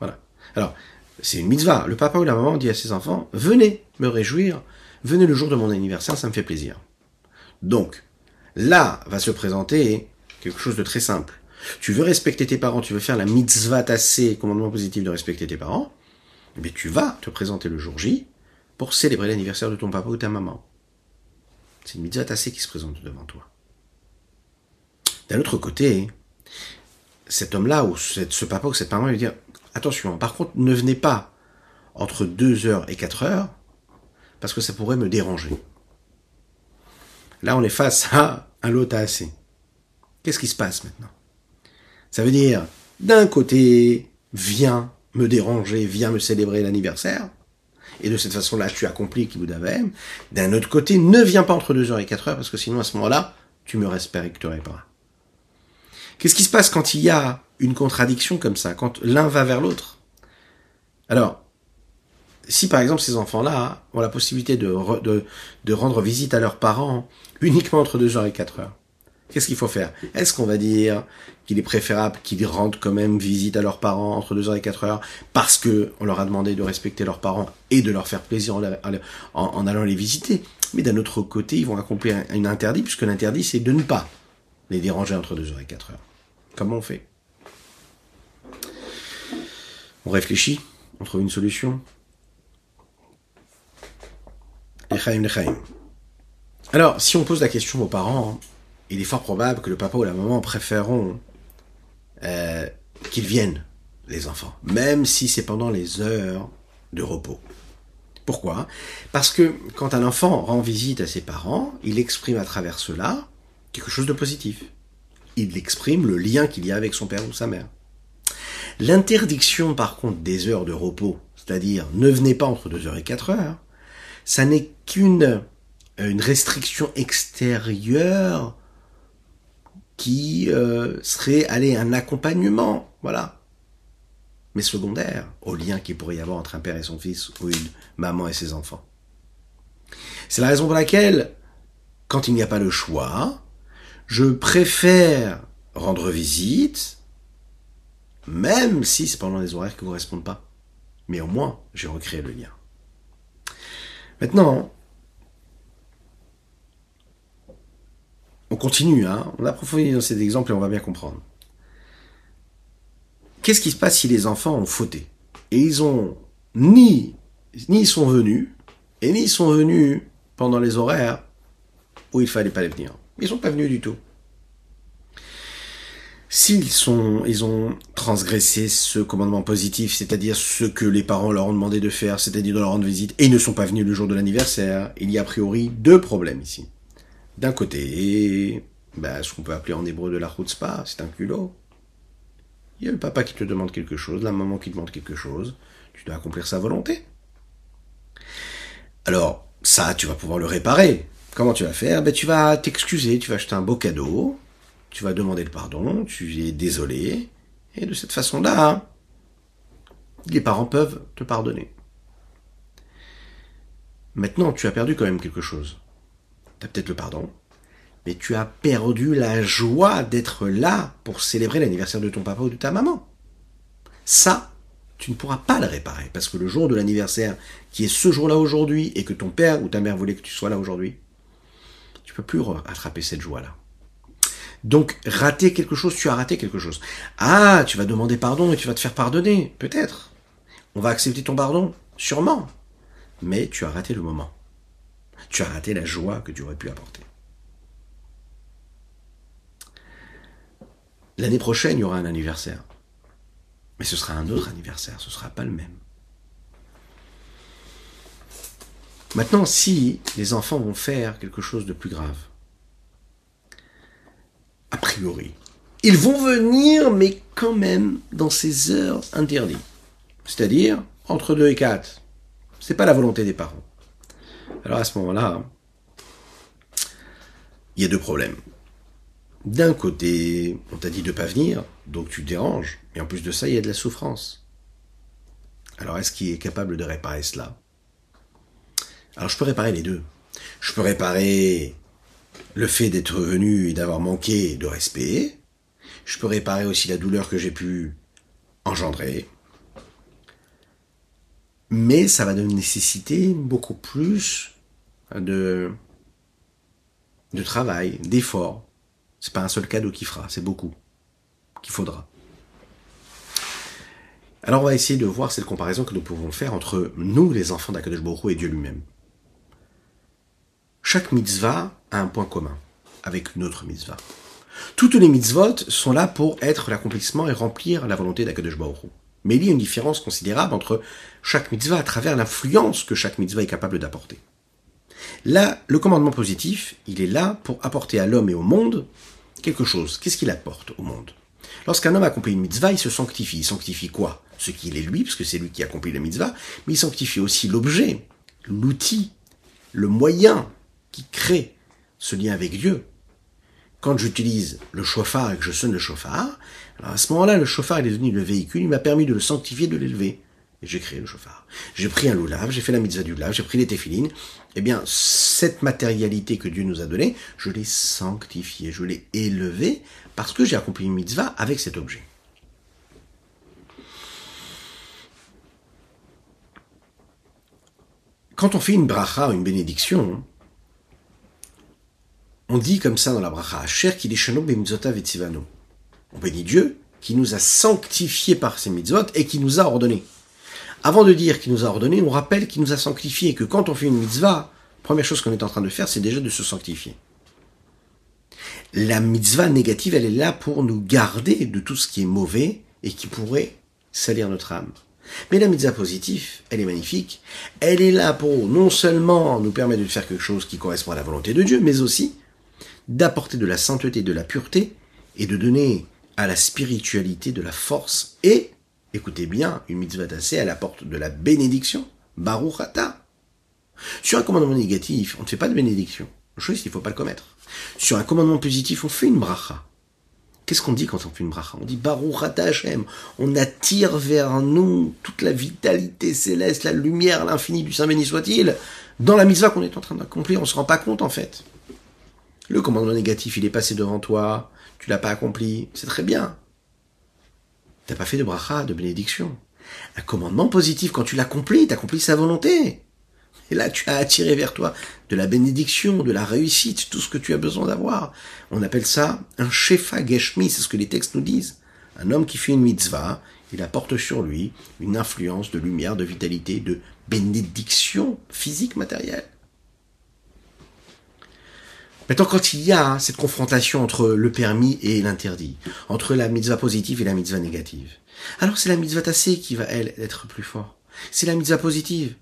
A: Voilà. Alors, c'est une mitzvah. Le papa ou la maman dit à ses enfants, venez me réjouir, venez le jour de mon anniversaire, ça me fait plaisir. Donc, là va se présenter quelque chose de très simple. Tu veux respecter tes parents, tu veux faire la mitzvah tassée, commandement positif de respecter tes parents, mais tu vas te présenter le jour J, pour célébrer l'anniversaire de ton papa ou ta maman. C'est une mitzvah tassée qui se présente devant toi. D'un autre côté, cet homme-là, ou ce papa ou cette maman, lui dire, attention, par contre, ne venez pas entre 2 heures et 4 heures, parce que ça pourrait me déranger. Là, on est face à un lot assez. Qu'est-ce qui se passe maintenant? Ça veut dire, d'un côté, viens me déranger, viens me célébrer l'anniversaire, et de cette façon-là, tu accomplis Kibbutz D'un autre côté, ne viens pas entre 2h et 4h, parce que sinon, à ce moment-là, tu me respecterais pas. Qu'est-ce qui se passe quand il y a une contradiction comme ça, quand l'un va vers l'autre? Alors, si par exemple ces enfants-là ont la possibilité de, de, de rendre visite à leurs parents uniquement entre 2h et 4h, Qu'est-ce qu'il faut faire? Est-ce qu'on va dire qu'il est préférable qu'ils rendent quand même visite à leurs parents entre 2h et 4h parce que on leur a demandé de respecter leurs parents et de leur faire plaisir en, allant les visiter? Mais d'un autre côté, ils vont accomplir un, interdit puisque l'interdit c'est de ne pas les déranger entre 2h et 4h. Comment on fait? On réfléchit, on trouve une solution. Alors, si on pose la question aux parents, il est fort probable que le papa ou la maman préféreront euh, qu'ils viennent, les enfants, même si c'est pendant les heures de repos. Pourquoi? Parce que quand un enfant rend visite à ses parents, il exprime à travers cela quelque chose de positif. Il exprime le lien qu'il y a avec son père ou sa mère. L'interdiction par contre des heures de repos, c'est-à-dire ne venez pas entre 2h et 4h, ça n'est qu'une une restriction extérieure qui euh, serait aller un accompagnement, voilà, mais secondaire au lien qu'il pourrait y avoir entre un père et son fils ou une maman et ses enfants. C'est la raison pour laquelle, quand il n'y a pas le choix, je préfère rendre visite, même si c'est pendant les horaires qui ne correspondent pas. Mais au moins, j'ai recréé le lien. Maintenant, on continue, hein on approfondit dans cet exemple et on va bien comprendre. Qu'est-ce qui se passe si les enfants ont fauté? Et ils ont ni, ni ils sont venus, et ni ils sont venus pendant les horaires où il fallait pas les venir. Ils sont pas venus du tout. S'ils sont, ils ont transgressé ce commandement positif, c'est-à-dire ce que les parents leur ont demandé de faire, c'est-à-dire de leur rendre visite, et ils ne sont pas venus le jour de l'anniversaire, il y a a priori deux problèmes ici. D'un côté, ben, ce qu'on peut appeler en hébreu de la spa, c'est un culot. Il y a le papa qui te demande quelque chose, la maman qui demande quelque chose, tu dois accomplir sa volonté. Alors, ça, tu vas pouvoir le réparer. Comment tu vas faire? Ben, Tu vas t'excuser, tu vas acheter un beau cadeau, tu vas demander le pardon, tu es désolé, et de cette façon-là, les parents peuvent te pardonner. Maintenant, tu as perdu quand même quelque chose. Peut-être le pardon, mais tu as perdu la joie d'être là pour célébrer l'anniversaire de ton papa ou de ta maman. Ça, tu ne pourras pas le réparer, parce que le jour de l'anniversaire, qui est ce jour-là aujourd'hui, et que ton père ou ta mère voulait que tu sois là aujourd'hui, tu peux plus attraper cette joie-là. Donc, rater quelque chose, tu as raté quelque chose. Ah, tu vas demander pardon et tu vas te faire pardonner, peut-être. On va accepter ton pardon, sûrement. Mais tu as raté le moment. Tu as raté la joie que tu aurais pu apporter. L'année prochaine, il y aura un anniversaire. Mais ce sera un autre anniversaire, ce ne sera pas le même. Maintenant, si les enfants vont faire quelque chose de plus grave, a priori. Ils vont venir, mais quand même dans ces heures interdites. C'est-à-dire entre 2 et 4. C'est pas la volonté des parents. Alors à ce moment-là, il y a deux problèmes. D'un côté, on t'a dit de pas venir, donc tu déranges, et en plus de ça, il y a de la souffrance. Alors est-ce qu'il est capable de réparer cela? Alors je peux réparer les deux. Je peux réparer le fait d'être venu et d'avoir manqué de respect. Je peux réparer aussi la douleur que j'ai pu engendrer. Mais ça va nécessiter beaucoup plus de, travail, d'effort. C'est pas un seul cadeau qui fera, c'est beaucoup qu'il faudra. Alors on va essayer de voir cette comparaison que nous pouvons faire entre nous, les enfants d'Akadosh Baruch et Dieu lui-même. Chaque mitzvah a un point commun avec une autre mitzvah. Toutes les mitzvot sont là pour être l'accomplissement et remplir la volonté d'Akadosh Baruch Mais il y a une différence considérable entre chaque mitzvah à travers l'influence que chaque mitzvah est capable d'apporter. Là, le commandement positif, il est là pour apporter à l'homme et au monde quelque chose. Qu'est-ce qu'il apporte au monde? Lorsqu'un homme accomplit une mitzvah, il se sanctifie. Il sanctifie quoi? Ce qu'il est lui, parce que c'est lui qui accomplit la mitzvah, mais il sanctifie aussi l'objet, l'outil, le moyen qui crée ce lien avec Dieu. Quand j'utilise le chauffard et que je sonne le chauffard, à ce moment-là, le chauffard est devenu le véhicule, il m'a permis de le sanctifier, de l'élever. Et j'ai créé le chauffard. J'ai pris un loulav, j'ai fait la mitzvah du lave, j'ai pris les téphilines. Eh bien, cette matérialité que Dieu nous a donnée, je l'ai sanctifiée, je l'ai élevée, parce que j'ai accompli une mitzvah avec cet objet. Quand on fait une bracha, une bénédiction, on dit comme ça dans la bracha, Asher qui vetzivano. On bénit Dieu qui nous a sanctifiés par ses mitzvot et qui nous a ordonné. Avant de dire qu'il nous a ordonné, on rappelle qu'il nous a sanctifiés et que quand on fait une mitzvah, première chose qu'on est en train de faire, c'est déjà de se sanctifier. La mitzvah négative, elle est là pour nous garder de tout ce qui est mauvais et qui pourrait salir notre âme. Mais la mitzvah positive, elle est magnifique. Elle est là pour non seulement nous permettre de faire quelque chose qui correspond à la volonté de Dieu, mais aussi d'apporter de la sainteté, de la pureté, et de donner à la spiritualité de la force et Écoutez bien, une mitzvah tassée, elle apporte de la bénédiction. Baruchata. Sur un commandement négatif, on ne fait pas de bénédiction. Chose, il ne faut pas le commettre. Sur un commandement positif, on fait une bracha. Qu'est-ce qu'on dit quand on fait une bracha? On dit Baruchata Hashem. On attire vers nous toute la vitalité céleste, la lumière, l'infini du Saint béni soit-il, dans la mitzvah qu'on est en train d'accomplir. On ne se rend pas compte en fait. Le commandement négatif, il est passé devant toi, tu l'as pas accompli, c'est très bien. T'as pas fait de bracha, de bénédiction. Un commandement positif, quand tu l'accomplis, accomplis sa volonté. Et là, tu as attiré vers toi de la bénédiction, de la réussite, tout ce que tu as besoin d'avoir. On appelle ça un shefa geshmi, c'est ce que les textes nous disent. Un homme qui fait une mitzvah, il apporte sur lui une influence de lumière, de vitalité, de bénédiction physique, matérielle. Maintenant, quand il y a cette confrontation entre le permis et l'interdit, entre la mitzvah positive et la mitzvah négative, alors c'est la mitzvah tassée qui va, elle, être plus fort. C'est la mitzvah positive.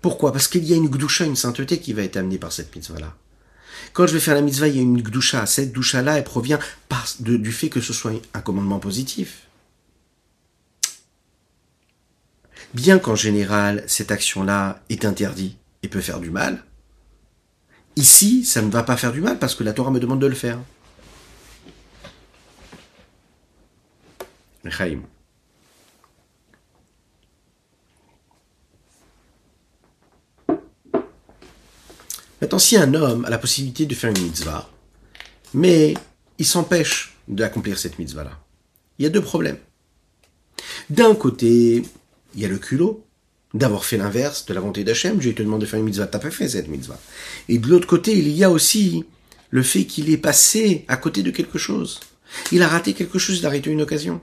A: Pourquoi? Parce qu'il y a une gdusha, une sainteté qui va être amenée par cette mitzvah-là. Quand je vais faire la mitzvah, il y a une gdusha. Cette gdusha-là, elle provient du fait que ce soit un commandement positif. Bien qu'en général, cette action-là est interdite et peut faire du mal, Ici, ça ne va pas faire du mal parce que la Torah me demande de le faire. Maintenant, si un homme a la possibilité de faire une mitzvah, mais il s'empêche d'accomplir cette mitzvah-là, il y a deux problèmes. D'un côté, il y a le culot, d'avoir fait l'inverse de la volonté d'Hachem. Dieu te demande de faire une mitzvah, t'as pas fait cette mitzvah. Et de l'autre côté, il y a aussi le fait qu'il est passé à côté de quelque chose. Il a raté quelque chose, il a raté une occasion.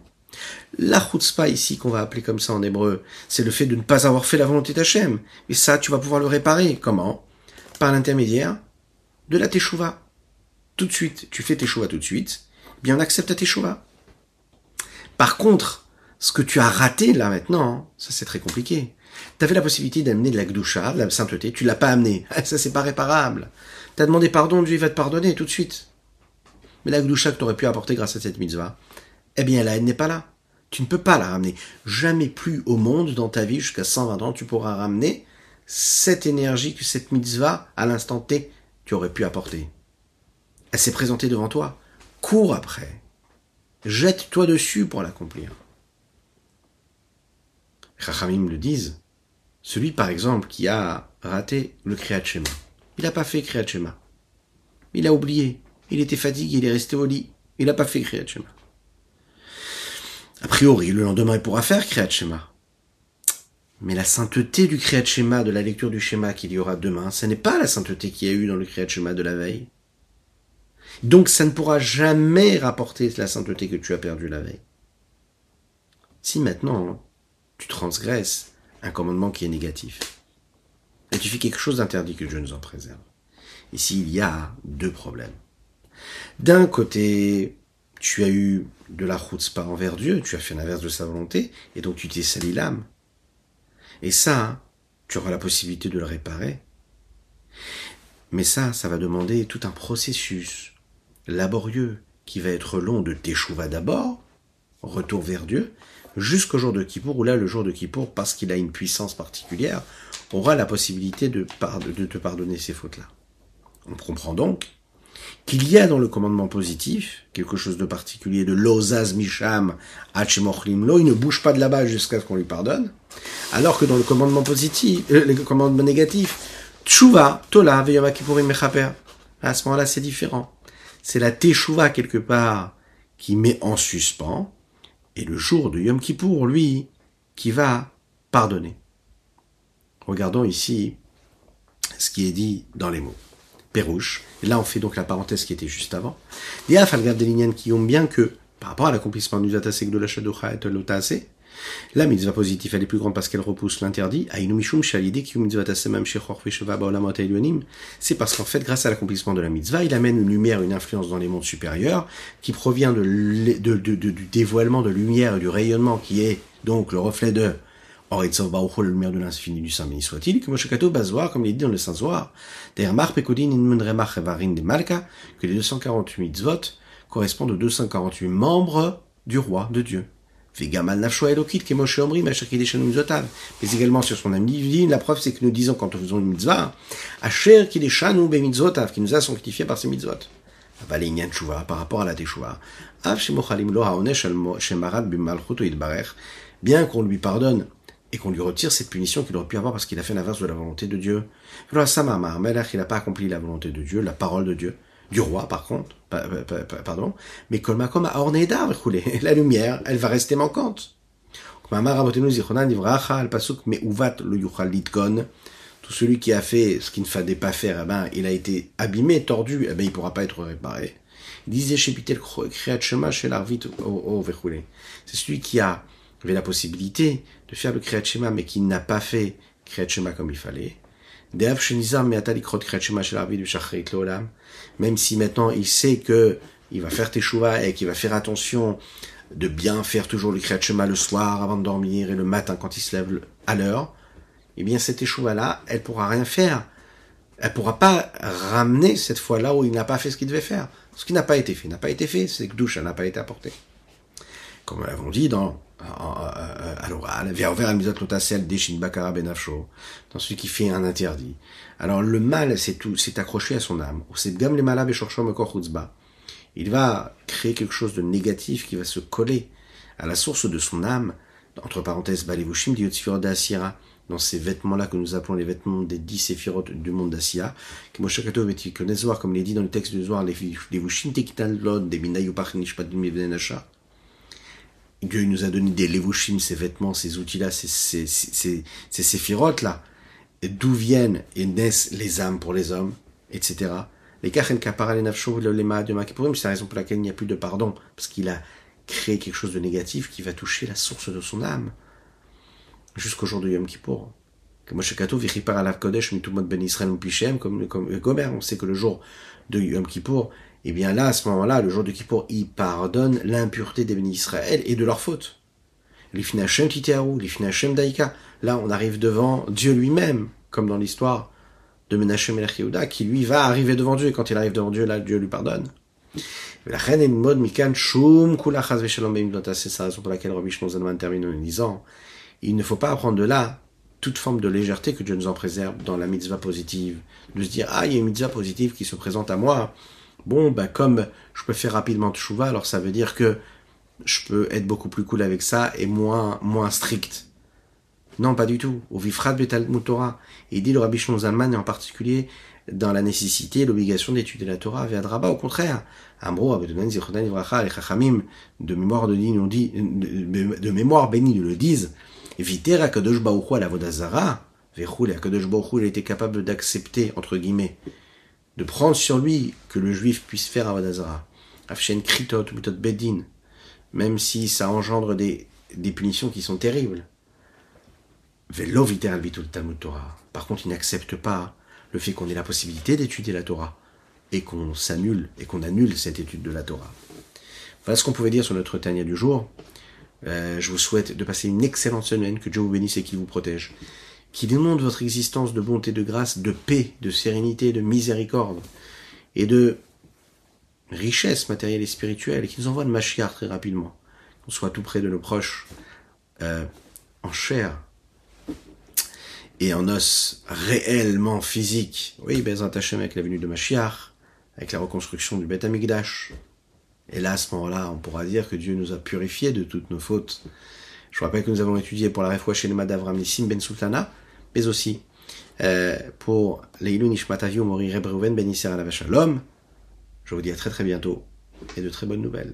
A: La chutzpah ici, qu'on va appeler comme ça en hébreu, c'est le fait de ne pas avoir fait la volonté d'Hachem. Et ça, tu vas pouvoir le réparer. Comment? Par l'intermédiaire de la teshuva. Tout de suite, tu fais teshuva tout de suite, bien on accepte ta teshuva. Par contre, ce que tu as raté là maintenant, ça c'est très compliqué. Tu avais la possibilité d'amener de la gdoucha, de la sainteté, tu l'as pas amené. Ça, c'est pas réparable. Tu as demandé pardon, Dieu va te pardonner tout de suite. Mais la gdoucha que tu aurais pu apporter grâce à cette mitzvah, eh bien, la haine n'est pas là. Tu ne peux pas la ramener. Jamais plus au monde, dans ta vie, jusqu'à 120 ans, tu pourras ramener cette énergie que cette mitzvah, à l'instant T, tu aurais pu apporter. Elle s'est présentée devant toi. Cours après. Jette-toi dessus pour l'accomplir. Chachamim le disent. Celui, par exemple, qui a raté le Kriyat Shema. Il n'a pas fait Kriyat Shema. Il a oublié. Il était fatigué, il est resté au lit. Il n'a pas fait Kriyat Shema. A priori, le lendemain, il pourra faire Kriyat Shema. Mais la sainteté du Kriyat Shema, de la lecture du schéma qu'il y aura demain, ce n'est pas la sainteté qu'il y a eu dans le Kriyat Shema de la veille. Donc ça ne pourra jamais rapporter la sainteté que tu as perdue la veille. Si maintenant tu transgresses un commandement qui est négatif. Et tu fais quelque chose d'interdit que Dieu nous en préserve. Ici, il y a deux problèmes. D'un côté, tu as eu de la pas envers Dieu, tu as fait l'inverse de sa volonté, et donc tu t'es sali l'âme. Et ça, tu auras la possibilité de le réparer. Mais ça, ça va demander tout un processus laborieux qui va être long de t'échouva d'abord, retour vers Dieu, jusqu'au jour de Kippour, où là, le jour de Kippour, parce qu'il a une puissance particulière, aura la possibilité de, te pardonner ces fautes-là. On comprend donc qu'il y a dans le commandement positif quelque chose de particulier de l'ozaz misham lo, il ne bouge pas de là-bas jusqu'à ce qu'on lui pardonne, alors que dans le commandement positif, euh, le commandement négatif, tshuva, tola, veyoma mechaper, à ce moment-là, c'est différent. C'est la teshuva quelque part qui met en suspens et le jour de Yom Kippour, lui, qui va pardonner. Regardons ici ce qui est dit dans les mots. Pérouche. Et là, on fait donc la parenthèse qui était juste avant. Les des qui ont bien que, par rapport à l'accomplissement du Zatasek de la et la mitzvah positive, elle est plus grande parce qu'elle repousse l'interdit. C'est parce qu'en fait, grâce à l'accomplissement de la mitzvah, il amène une lumière, une influence dans les mondes supérieurs, qui provient du dévoilement de lumière et du rayonnement qui est donc le reflet de Oritzov la lumière de l'infini du Saint béni soit-il, que Moshekato Bazoar, comme il dit dans le Saint Zohar, Mar Pekodin in de Malka, que les 248 mitzvot correspondent aux 248 membres du roi de Dieu. Mais également sur son ami divine, la preuve c'est que nous disons quand nous faisons une mitzvah, asher kideshanu be mitzvotav, qui nous a sanctifié par ses mitzvot. Par rapport à la teshuva. Yitbarech. Bien qu'on lui pardonne et qu'on lui retire cette punition qu'il aurait pu avoir parce qu'il a fait l'inverse de la volonté de Dieu. Il n'a pas accompli la volonté de Dieu, la parole de Dieu, du roi par contre, pardon, mais la lumière, elle va rester manquante. Tout celui qui a fait ce qu'il ne fallait pas faire, eh ben, il a été abîmé, tordu, eh ben, il pourra pas être réparé. Il disait chez Pitel chez l'Arvit, c'est celui qui a avait la possibilité de faire le Kriyat Shema, mais qui n'a pas fait Kriyat Shema comme il fallait. Même si maintenant il sait que il va faire Teshuvah et qu'il va faire attention de bien faire toujours le Kriyat le soir avant de dormir et le matin quand il se lève à l'heure, eh bien cette Teshuvah là, elle pourra rien faire. Elle pourra pas ramener cette fois là où il n'a pas fait ce qu'il devait faire. Ce qui n'a pas été fait n'a pas été fait, c'est que douche n'a pas été apportée. Comme nous l'avons dit dans à l'oral, dans celui qui fait un interdit. Alors le mal, c'est tout, c'est accroché à son âme. Il va créer quelque chose de négatif qui va se coller à la source de son âme, entre parenthèses, Balevushim dans ces vêtements-là que nous appelons les vêtements des dix séphirotes du monde d'Assia, comme il est dit dans le texte du Zohar, les Vushim Tekitan des Minayupach Nishpadim Dieu nous a donné des levushim, ces vêtements, ces outils-là, ces, séphirotes-là. D'où viennent et naissent les âmes pour les hommes, etc. Les kachen kapara les le lema de c'est la raison pour laquelle il n'y a plus de pardon, parce qu'il a créé quelque chose de négatif qui va toucher la source de son âme. Jusqu'au jour de Yom Kippour. Ben comme Gomer, on sait que le jour de Yom Kippour, et eh bien là, à ce moment-là, le jour de Kippour, il pardonne l'impureté des bénis Israël et de leurs fautes. L'Ifnachem Titearu, l'Ifnachem Daika. Là, on arrive devant Dieu lui-même, comme dans l'histoire de Menachem El qui lui va arriver devant Dieu, et quand il arrive devant Dieu, là, Dieu lui pardonne. C'est la raison pour laquelle Rabbi Shnozanman termine en disant, il ne faut pas apprendre de là toute forme de légèreté que Dieu nous en préserve dans la mitzvah positive. De se dire, ah, il y a une mitzvah positive qui se présente à moi, Bon, bah, comme je peux faire rapidement tchouva, alors ça veut dire que je peux être beaucoup plus cool avec ça et moins, moins strict. Non, pas du tout. Au vifrat betal mutora. Il dit le rabbi Zalman, et en particulier dans la nécessité, l'obligation d'étudier la Torah vers Draba, au contraire. Amro, Ivracha, les Chachamim, de mémoire de, dit, de, mémoire béni, nous le disent. Viter Akadosh à la Vodazara, Vechoul, Akadosh il était capable d'accepter, entre guillemets, de prendre sur lui que le juif puisse faire Avodazara. Afshen kritot mutot bedin, même si ça engendre des, punitions qui sont terribles. Talmud Torah. Par contre, il n'accepte pas le fait qu'on ait la possibilité d'étudier la Torah et qu'on s'annule et qu'on annule cette étude de la Torah. Voilà ce qu'on pouvait dire sur notre Tania du jour. Euh, je vous souhaite de passer une excellente semaine, que Dieu vous bénisse et qu'il vous protège qui démontre votre existence de bonté, de grâce, de paix, de sérénité, de miséricorde et de richesse matérielle et spirituelle, et qui nous envoie le Mashiach très rapidement, qu'on soit tout près de nos proches, euh, en chair et en os réellement physique. Oui, ben Hashem avec la venue de Mashiach, avec la reconstruction du Beth Amigdash. Et là, à ce moment-là, on pourra dire que Dieu nous a purifiés de toutes nos fautes. Je vous rappelle que nous avons étudié pour la Refoua chez les d'Avram Nissim Ben Sultana, mais aussi euh, pour Leilou Nishmataviou Mori Rebreuven Ben Isser l'homme. Je vous dis à très très bientôt et de très bonnes nouvelles.